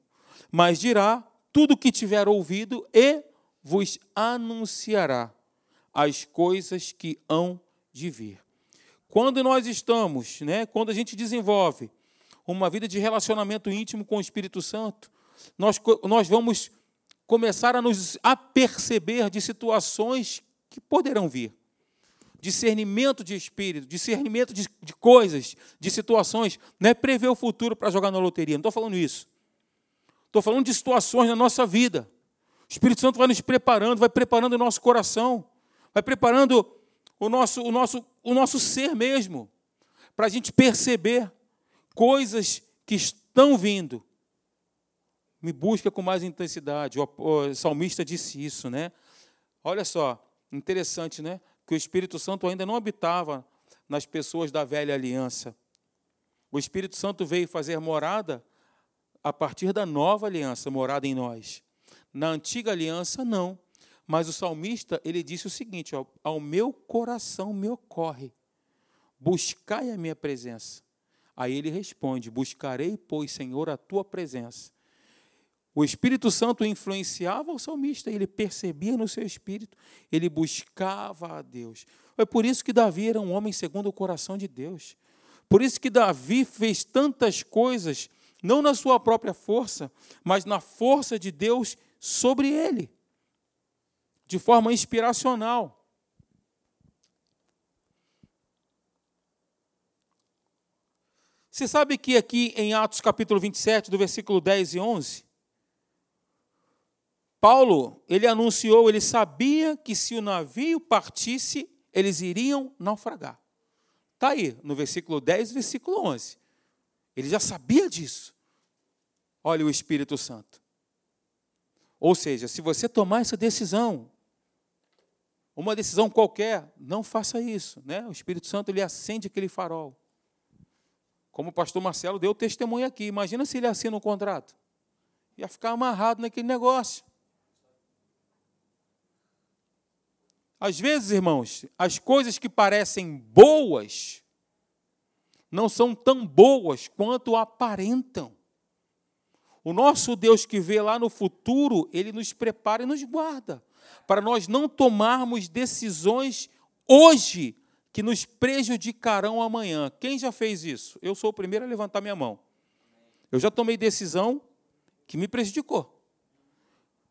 mas dirá tudo o que tiver ouvido e vos anunciará as coisas que hão de vir. Quando nós estamos, né, quando a gente desenvolve uma vida de relacionamento íntimo com o Espírito Santo, nós, nós vamos começar a nos aperceber de situações que poderão vir. Discernimento de espírito, discernimento de, de coisas, de situações. Não é prever o futuro para jogar na loteria, não estou falando isso. Estou falando de situações na nossa vida. O Espírito Santo vai nos preparando, vai preparando o nosso coração, vai preparando o nosso, o nosso, o nosso ser mesmo, para a gente perceber coisas que estão vindo. Me busca com mais intensidade. O salmista disse isso, né? Olha só, interessante, né? Que o Espírito Santo ainda não habitava nas pessoas da velha aliança. O Espírito Santo veio fazer morada a partir da nova aliança morada em nós. Na antiga aliança, não. Mas o salmista, ele disse o seguinte: ó, Ao meu coração me ocorre, buscai a minha presença. Aí ele responde: Buscarei, pois, Senhor, a tua presença. O Espírito Santo influenciava o salmista, ele percebia no seu espírito, ele buscava a Deus. É por isso que Davi era um homem segundo o coração de Deus. Por isso que Davi fez tantas coisas, não na sua própria força, mas na força de Deus sobre ele, de forma inspiracional. Você sabe que aqui em Atos capítulo 27, do versículo 10 e 11, Paulo, ele anunciou, ele sabia que se o navio partisse, eles iriam naufragar. Está aí, no versículo 10 e versículo 11. Ele já sabia disso. Olha o Espírito Santo. Ou seja, se você tomar essa decisão, uma decisão qualquer, não faça isso. Né? O Espírito Santo ele acende aquele farol. Como o pastor Marcelo deu testemunho aqui. Imagina se ele assina um contrato. Ia ficar amarrado naquele negócio. Às vezes, irmãos, as coisas que parecem boas não são tão boas quanto aparentam. O nosso Deus que vê lá no futuro, ele nos prepara e nos guarda, para nós não tomarmos decisões hoje que nos prejudicarão amanhã. Quem já fez isso? Eu sou o primeiro a levantar minha mão. Eu já tomei decisão que me prejudicou.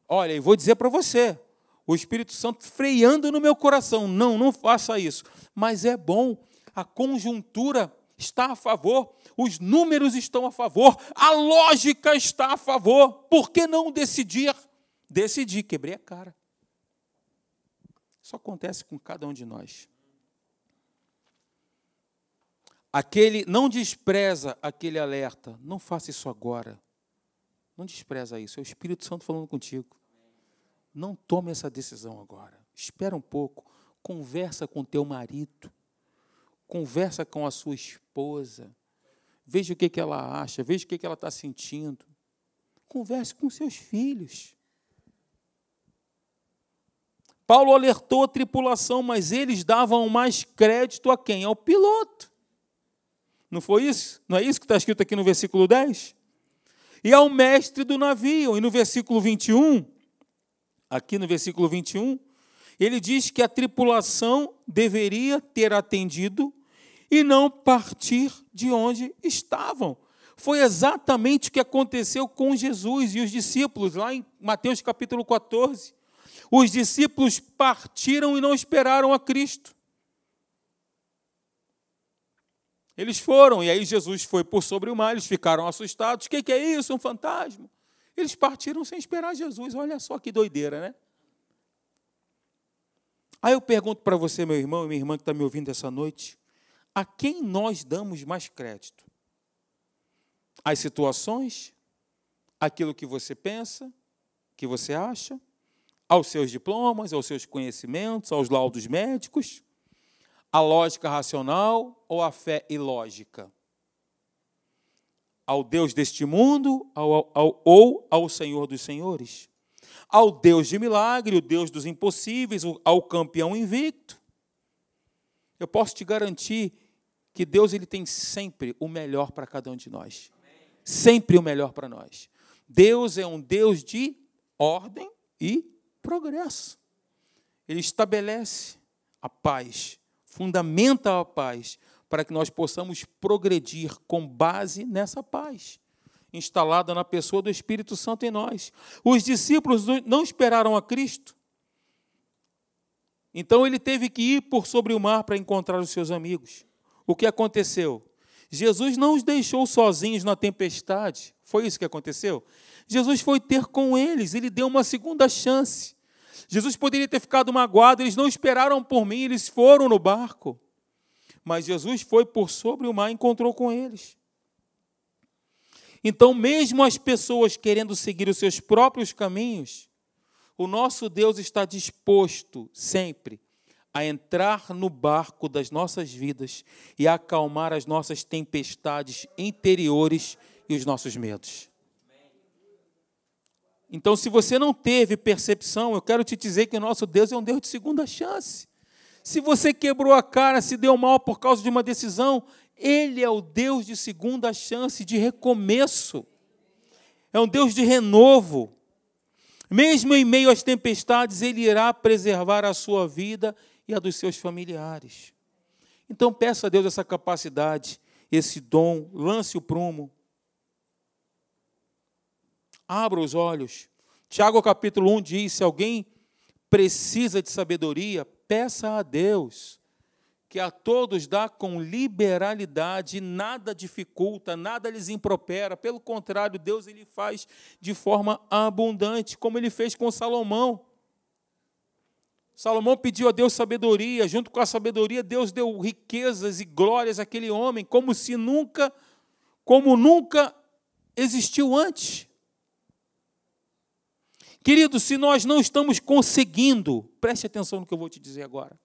Olha, e vou dizer para você, o Espírito Santo freando no meu coração. Não, não faça isso. Mas é bom, a conjuntura está a favor, os números estão a favor, a lógica está a favor. Por que não decidir? Decidir, quebrei a cara. Isso acontece com cada um de nós. Aquele não despreza aquele alerta. Não faça isso agora. Não despreza isso. É o Espírito Santo falando contigo. Não tome essa decisão agora. Espera um pouco. Conversa com teu marido. Conversa com a sua esposa. Veja o que, que ela acha. Veja o que, que ela está sentindo. Converse com seus filhos. Paulo alertou a tripulação, mas eles davam mais crédito a quem? Ao piloto. Não foi isso? Não é isso que está escrito aqui no versículo 10? E ao mestre do navio. E no versículo 21, aqui no versículo 21, ele diz que a tripulação deveria ter atendido e não partir de onde estavam. Foi exatamente o que aconteceu com Jesus e os discípulos, lá em Mateus capítulo 14. Os discípulos partiram e não esperaram a Cristo. Eles foram, e aí Jesus foi por sobre o mar, eles ficaram assustados. O que é isso? Um fantasma? Eles partiram sem esperar Jesus. Olha só que doideira, né? Aí eu pergunto para você, meu irmão e minha irmã que está me ouvindo essa noite, a quem nós damos mais crédito? As situações? Aquilo que você pensa? Que você acha? Aos seus diplomas, aos seus conhecimentos, aos laudos médicos? A lógica racional ou a fé ilógica? ao Deus deste mundo ao, ao, ou ao Senhor dos Senhores? Ao Deus de milagre, o Deus dos impossíveis, ao campeão invicto? Eu posso te garantir que Deus ele tem sempre o melhor para cada um de nós. Sempre o melhor para nós. Deus é um Deus de ordem e progresso. Ele estabelece a paz, fundamenta a paz, para que nós possamos progredir com base nessa paz instalada na pessoa do Espírito Santo em nós. Os discípulos não esperaram a Cristo. Então ele teve que ir por sobre o mar para encontrar os seus amigos. O que aconteceu? Jesus não os deixou sozinhos na tempestade. Foi isso que aconteceu? Jesus foi ter com eles, ele deu uma segunda chance. Jesus poderia ter ficado magoado, eles não esperaram por mim, eles foram no barco. Mas Jesus foi por sobre o mar e encontrou com eles. Então, mesmo as pessoas querendo seguir os seus próprios caminhos, o nosso Deus está disposto sempre a entrar no barco das nossas vidas e acalmar as nossas tempestades interiores e os nossos medos. Então, se você não teve percepção, eu quero te dizer que o nosso Deus é um Deus de segunda chance. Se você quebrou a cara, se deu mal por causa de uma decisão, Ele é o Deus de segunda chance, de recomeço. É um Deus de renovo. Mesmo em meio às tempestades, Ele irá preservar a sua vida e a dos seus familiares. Então, peça a Deus essa capacidade, esse dom, lance o prumo. Abra os olhos. Tiago capítulo 1 diz: se alguém precisa de sabedoria, peça a Deus, que a todos dá com liberalidade, nada dificulta, nada lhes impropera. Pelo contrário, Deus ele faz de forma abundante, como ele fez com Salomão. Salomão pediu a Deus sabedoria, junto com a sabedoria, Deus deu riquezas e glórias àquele homem, como se nunca, como nunca existiu antes. Querido, se nós não estamos conseguindo, preste atenção no que eu vou te dizer agora.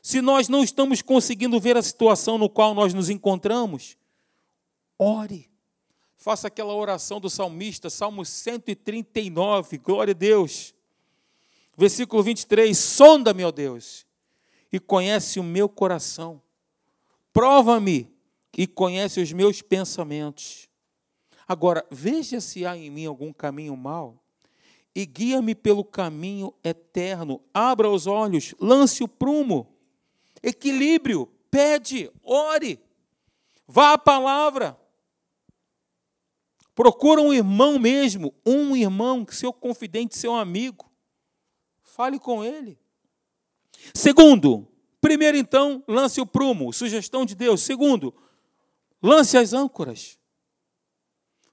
Se nós não estamos conseguindo ver a situação no qual nós nos encontramos, ore. Faça aquela oração do salmista, Salmo 139, glória a Deus. Versículo 23: Sonda-me, ó Deus, e conhece o meu coração. Prova-me e conhece os meus pensamentos. Agora, veja se há em mim algum caminho mau e guia-me pelo caminho eterno. Abra os olhos, lance o prumo. Equilíbrio, pede, ore. Vá à palavra. Procura um irmão mesmo, um irmão, seu confidente, seu amigo. Fale com ele. Segundo, primeiro então, lance o prumo, sugestão de Deus. Segundo, lance as âncoras.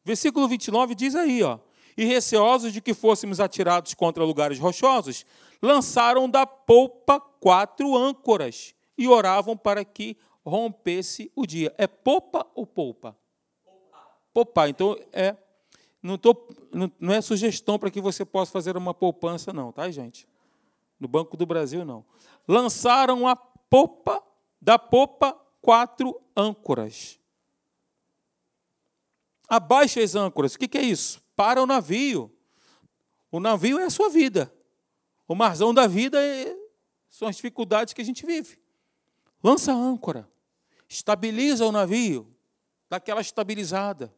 Versículo 29 diz aí, ó e receosos de que fôssemos atirados contra lugares rochosos, lançaram da polpa quatro âncoras e oravam para que rompesse o dia. É popa ou polpa? Poupar. Então, é, não, tô, não, não é sugestão para que você possa fazer uma poupança, não, tá, gente? No Banco do Brasil, não. Lançaram a popa, da popa, quatro âncoras. Abaixe as âncoras. O que é isso? Para o navio. O navio é a sua vida. O marzão da vida é, são as dificuldades que a gente vive. Lança a âncora. Estabiliza o navio. Dá aquela estabilizada.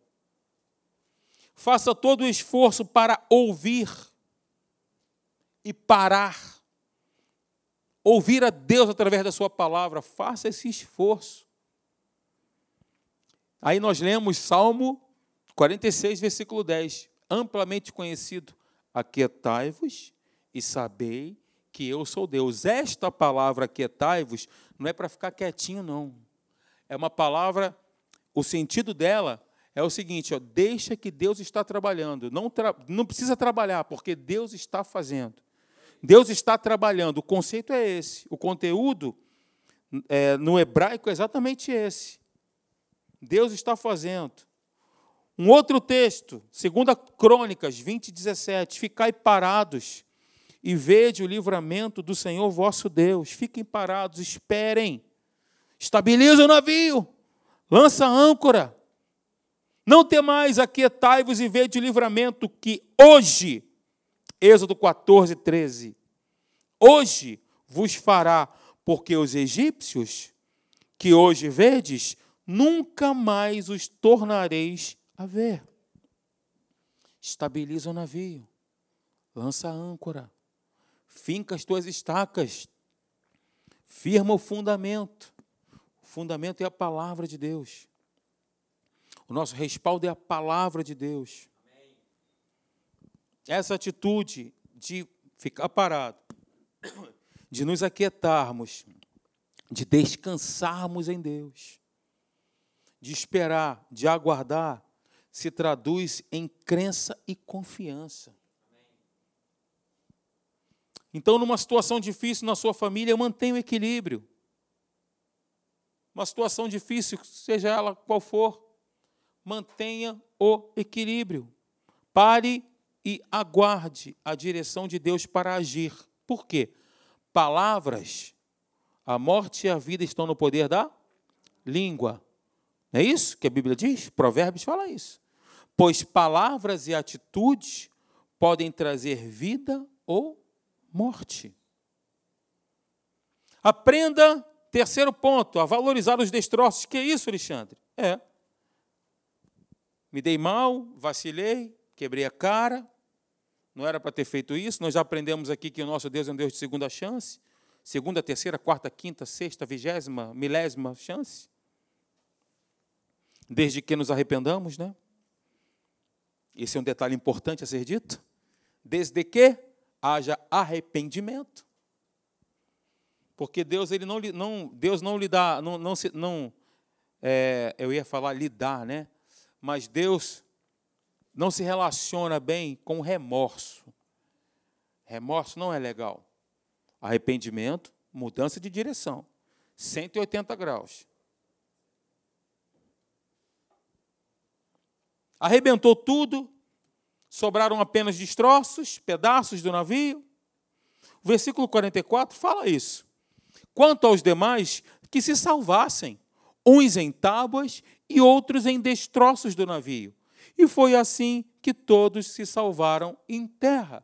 Faça todo o esforço para ouvir e parar. Ouvir a Deus através da Sua palavra. Faça esse esforço. Aí nós lemos Salmo 46, versículo 10, amplamente conhecido: Aquietai-vos e sabei que eu sou Deus. Esta palavra aquietai-vos não é para ficar quietinho, não. É uma palavra, o sentido dela é o seguinte: ó, deixa que Deus está trabalhando. Não, tra não precisa trabalhar, porque Deus está fazendo. Deus está trabalhando. O conceito é esse. O conteúdo é, no hebraico é exatamente esse. Deus está fazendo. Um outro texto, 2 Crônicas 20, 17. Ficai parados e vede o livramento do Senhor vosso Deus. Fiquem parados, esperem. Estabiliza o navio, lança a âncora. Não temais, aquietai-vos e vede o livramento que hoje, Êxodo 14, 13, hoje vos fará, porque os egípcios que hoje vedes, nunca mais os tornareis a ver. Estabiliza o navio, lança a âncora, finca as tuas estacas, firma o fundamento. O fundamento é a palavra de Deus. O nosso respaldo é a palavra de Deus. Essa atitude de ficar parado, de nos aquietarmos, de descansarmos em Deus, de esperar, de aguardar, se traduz em crença e confiança. Então, numa situação difícil na sua família, mantenha o equilíbrio. Uma situação difícil, seja ela qual for, mantenha o equilíbrio. Pare e aguarde a direção de Deus para agir. Por quê? Palavras, a morte e a vida estão no poder da língua. Não é isso que a Bíblia diz? Provérbios fala isso pois palavras e atitudes podem trazer vida ou morte. Aprenda, terceiro ponto, a valorizar os destroços. Que é isso, Alexandre? É. Me dei mal, vacilei, quebrei a cara, não era para ter feito isso. Nós já aprendemos aqui que o nosso Deus é um Deus de segunda chance, segunda, terceira, quarta, quinta, sexta, vigésima, milésima chance. Desde que nos arrependamos, né? Esse é um detalhe importante a ser dito. Desde que haja arrependimento. Porque Deus ele não, não Deus não lhe dá, não, não, não é, eu ia falar lidar, né? Mas Deus não se relaciona bem com remorso. Remorso não é legal. Arrependimento, mudança de direção. 180 graus. Arrebentou tudo, sobraram apenas destroços, pedaços do navio. O versículo 44 fala isso. Quanto aos demais, que se salvassem, uns em tábuas e outros em destroços do navio. E foi assim que todos se salvaram em terra.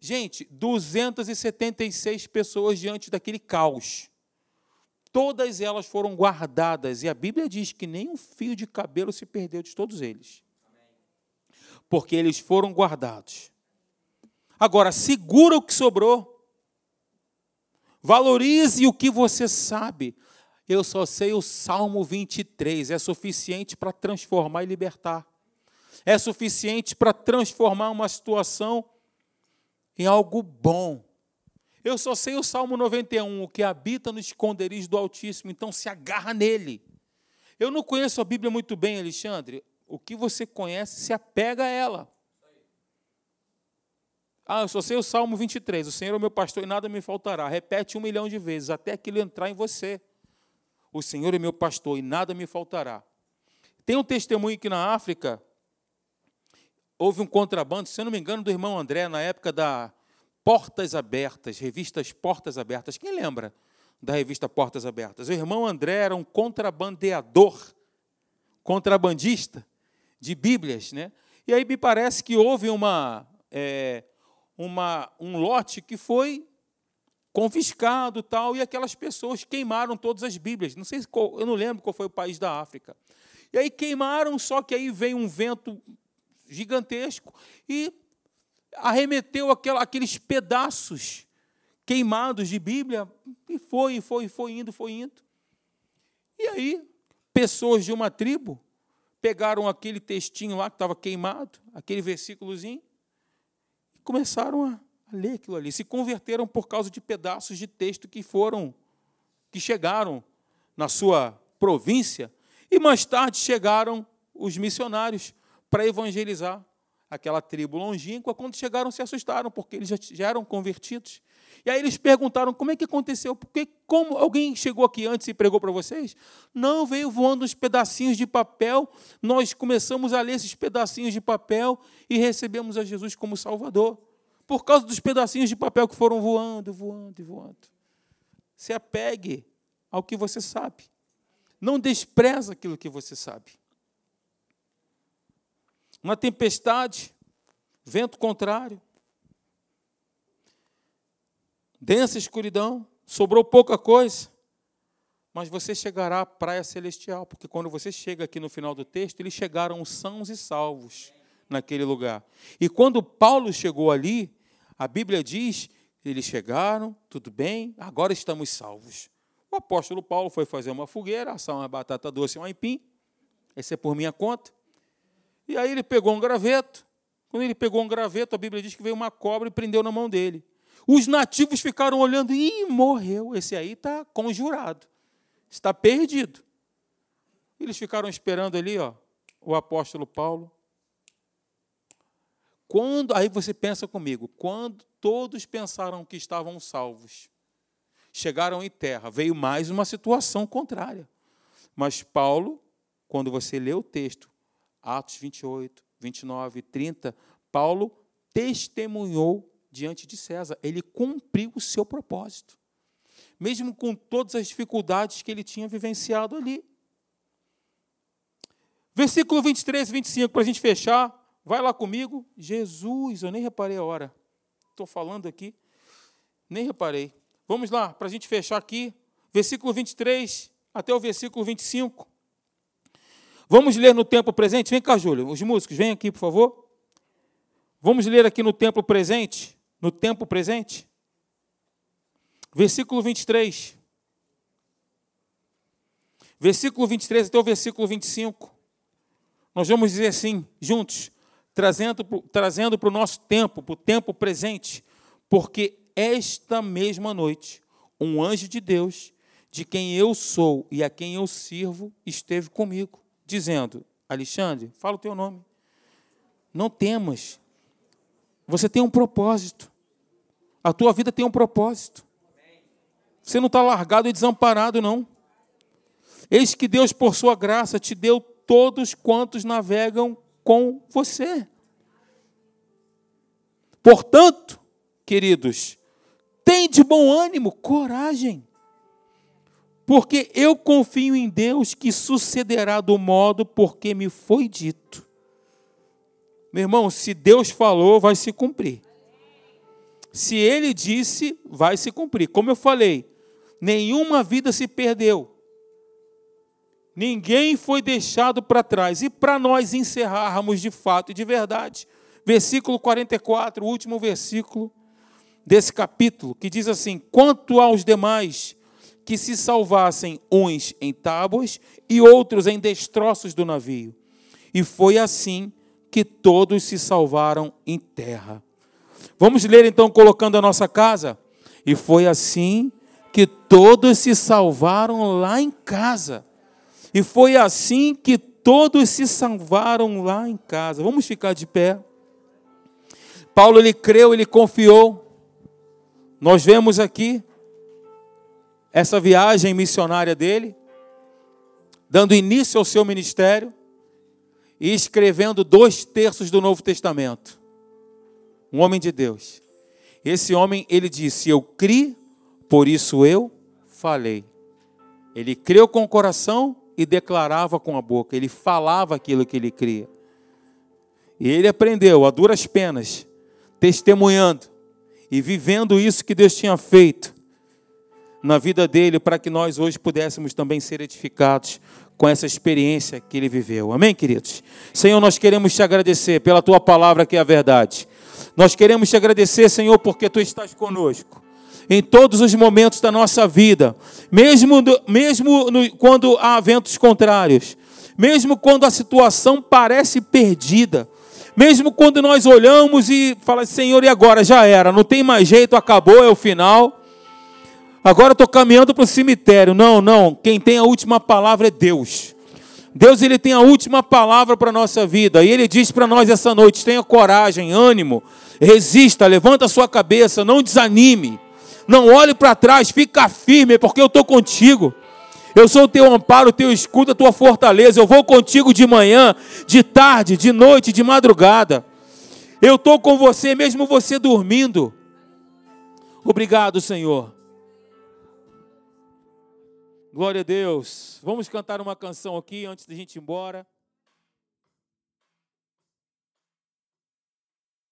Gente, 276 pessoas diante daquele caos. Todas elas foram guardadas, e a Bíblia diz que nem um fio de cabelo se perdeu de todos eles. Porque eles foram guardados. Agora, segura o que sobrou. Valorize o que você sabe. Eu só sei o Salmo 23, é suficiente para transformar e libertar. É suficiente para transformar uma situação em algo bom. Eu só sei o Salmo 91, o que habita no esconderijo do Altíssimo, então se agarra nele. Eu não conheço a Bíblia muito bem, Alexandre. O que você conhece, se apega a ela. Ah, eu só sei o Salmo 23. O Senhor é o meu pastor e nada me faltará. Repete um milhão de vezes até aquilo entrar em você. O Senhor é meu pastor e nada me faltará. Tem um testemunho aqui na África. Houve um contrabando, se eu não me engano, do irmão André, na época da Portas Abertas, revistas Portas Abertas. Quem lembra da revista Portas Abertas? O irmão André era um contrabandeador, contrabandista de Bíblias. Né? E aí me parece que houve uma. É, uma, um lote que foi confiscado tal, e aquelas pessoas queimaram todas as Bíblias. Não sei qual, eu não lembro qual foi o país da África. E aí queimaram, só que aí veio um vento gigantesco e arremeteu aquela, aqueles pedaços queimados de Bíblia, e foi, e foi, e foi indo, foi indo. E aí, pessoas de uma tribo pegaram aquele textinho lá que estava queimado, aquele versículozinho, começaram a, a ler aquilo ali, se converteram por causa de pedaços de texto que foram, que chegaram na sua província, e mais tarde chegaram os missionários para evangelizar aquela tribo longínqua. Quando chegaram, se assustaram, porque eles já, já eram convertidos. E aí eles perguntaram como é que aconteceu, porque como alguém chegou aqui antes e pregou para vocês? Não, veio voando uns pedacinhos de papel, nós começamos a ler esses pedacinhos de papel e recebemos a Jesus como Salvador. Por causa dos pedacinhos de papel que foram voando, voando e voando. Se apegue ao que você sabe. Não despreza aquilo que você sabe. Uma tempestade, vento contrário, densa escuridão, sobrou pouca coisa, mas você chegará à praia celestial, porque quando você chega aqui no final do texto, eles chegaram sãos e salvos naquele lugar. E quando Paulo chegou ali, a Bíblia diz: eles chegaram, tudo bem, agora estamos salvos. O apóstolo Paulo foi fazer uma fogueira, assar uma batata doce e um aipim, esse é por minha conta. E aí ele pegou um graveto. Quando ele pegou um graveto, a Bíblia diz que veio uma cobra e prendeu na mão dele. Os nativos ficaram olhando e morreu. Esse aí está conjurado, está perdido. Eles ficaram esperando ali, ó, o apóstolo Paulo. Quando aí você pensa comigo, quando todos pensaram que estavam salvos, chegaram em terra, veio mais uma situação contrária. Mas Paulo, quando você lê o texto, Atos 28, 29, 30, Paulo testemunhou diante de César. Ele cumpriu o seu propósito, mesmo com todas as dificuldades que ele tinha vivenciado ali. Versículo 23 e 25, para a gente fechar, Vai lá comigo. Jesus, eu nem reparei a hora. Estou falando aqui, nem reparei. Vamos lá, para a gente fechar aqui, versículo 23 até o versículo 25. Vamos ler no tempo presente? Vem cá, Júlio. Os músicos, vem aqui, por favor. Vamos ler aqui no tempo presente? No tempo presente? Versículo 23. Versículo 23 até o versículo 25. Nós vamos dizer assim, juntos, trazendo, trazendo para o nosso tempo, para o tempo presente, porque esta mesma noite, um anjo de Deus, de quem eu sou e a quem eu sirvo, esteve comigo, dizendo: Alexandre, fala o teu nome. Não temas. Você tem um propósito. A tua vida tem um propósito. Você não está largado e desamparado, não. Eis que Deus, por sua graça, te deu todos quantos navegam com você. Portanto, queridos, tem de bom ânimo, coragem, porque eu confio em Deus que sucederá do modo porque me foi dito. Meu irmão, se Deus falou, vai se cumprir. Se Ele disse, vai se cumprir. Como eu falei, nenhuma vida se perdeu. Ninguém foi deixado para trás. E para nós encerrarmos de fato e de verdade, versículo 44, o último versículo desse capítulo, que diz assim: Quanto aos demais que se salvassem, uns em tábuas e outros em destroços do navio. E foi assim que todos se salvaram em terra. Vamos ler então, colocando a nossa casa? E foi assim que todos se salvaram lá em casa. E foi assim que todos se salvaram lá em casa. Vamos ficar de pé. Paulo ele creu, ele confiou. Nós vemos aqui essa viagem missionária dele, dando início ao seu ministério e escrevendo dois terços do Novo Testamento. Um homem de Deus. Esse homem, ele disse: Eu criei, por isso eu falei. Ele creu com o coração e declarava com a boca. Ele falava aquilo que ele cria. E ele aprendeu a duras penas, testemunhando e vivendo isso que Deus tinha feito na vida dele, para que nós hoje pudéssemos também ser edificados com essa experiência que ele viveu. Amém, queridos? Senhor, nós queremos te agradecer pela tua palavra que é a verdade. Nós queremos te agradecer, Senhor, porque tu estás conosco em todos os momentos da nossa vida, mesmo, mesmo no, quando há ventos contrários, mesmo quando a situação parece perdida, mesmo quando nós olhamos e falamos, Senhor, e agora? Já era, não tem mais jeito, acabou, é o final. Agora estou caminhando para o cemitério. Não, não, quem tem a última palavra é Deus. Deus ele tem a última palavra para a nossa vida. E Ele diz para nós essa noite: tenha coragem, ânimo, resista, levanta a sua cabeça, não desanime. Não olhe para trás, fica firme, porque eu estou contigo. Eu sou o teu amparo, o teu escudo, a tua fortaleza. Eu vou contigo de manhã, de tarde, de noite, de madrugada. Eu estou com você, mesmo você dormindo. Obrigado, Senhor. Glória a Deus. Vamos cantar uma canção aqui antes da gente ir embora.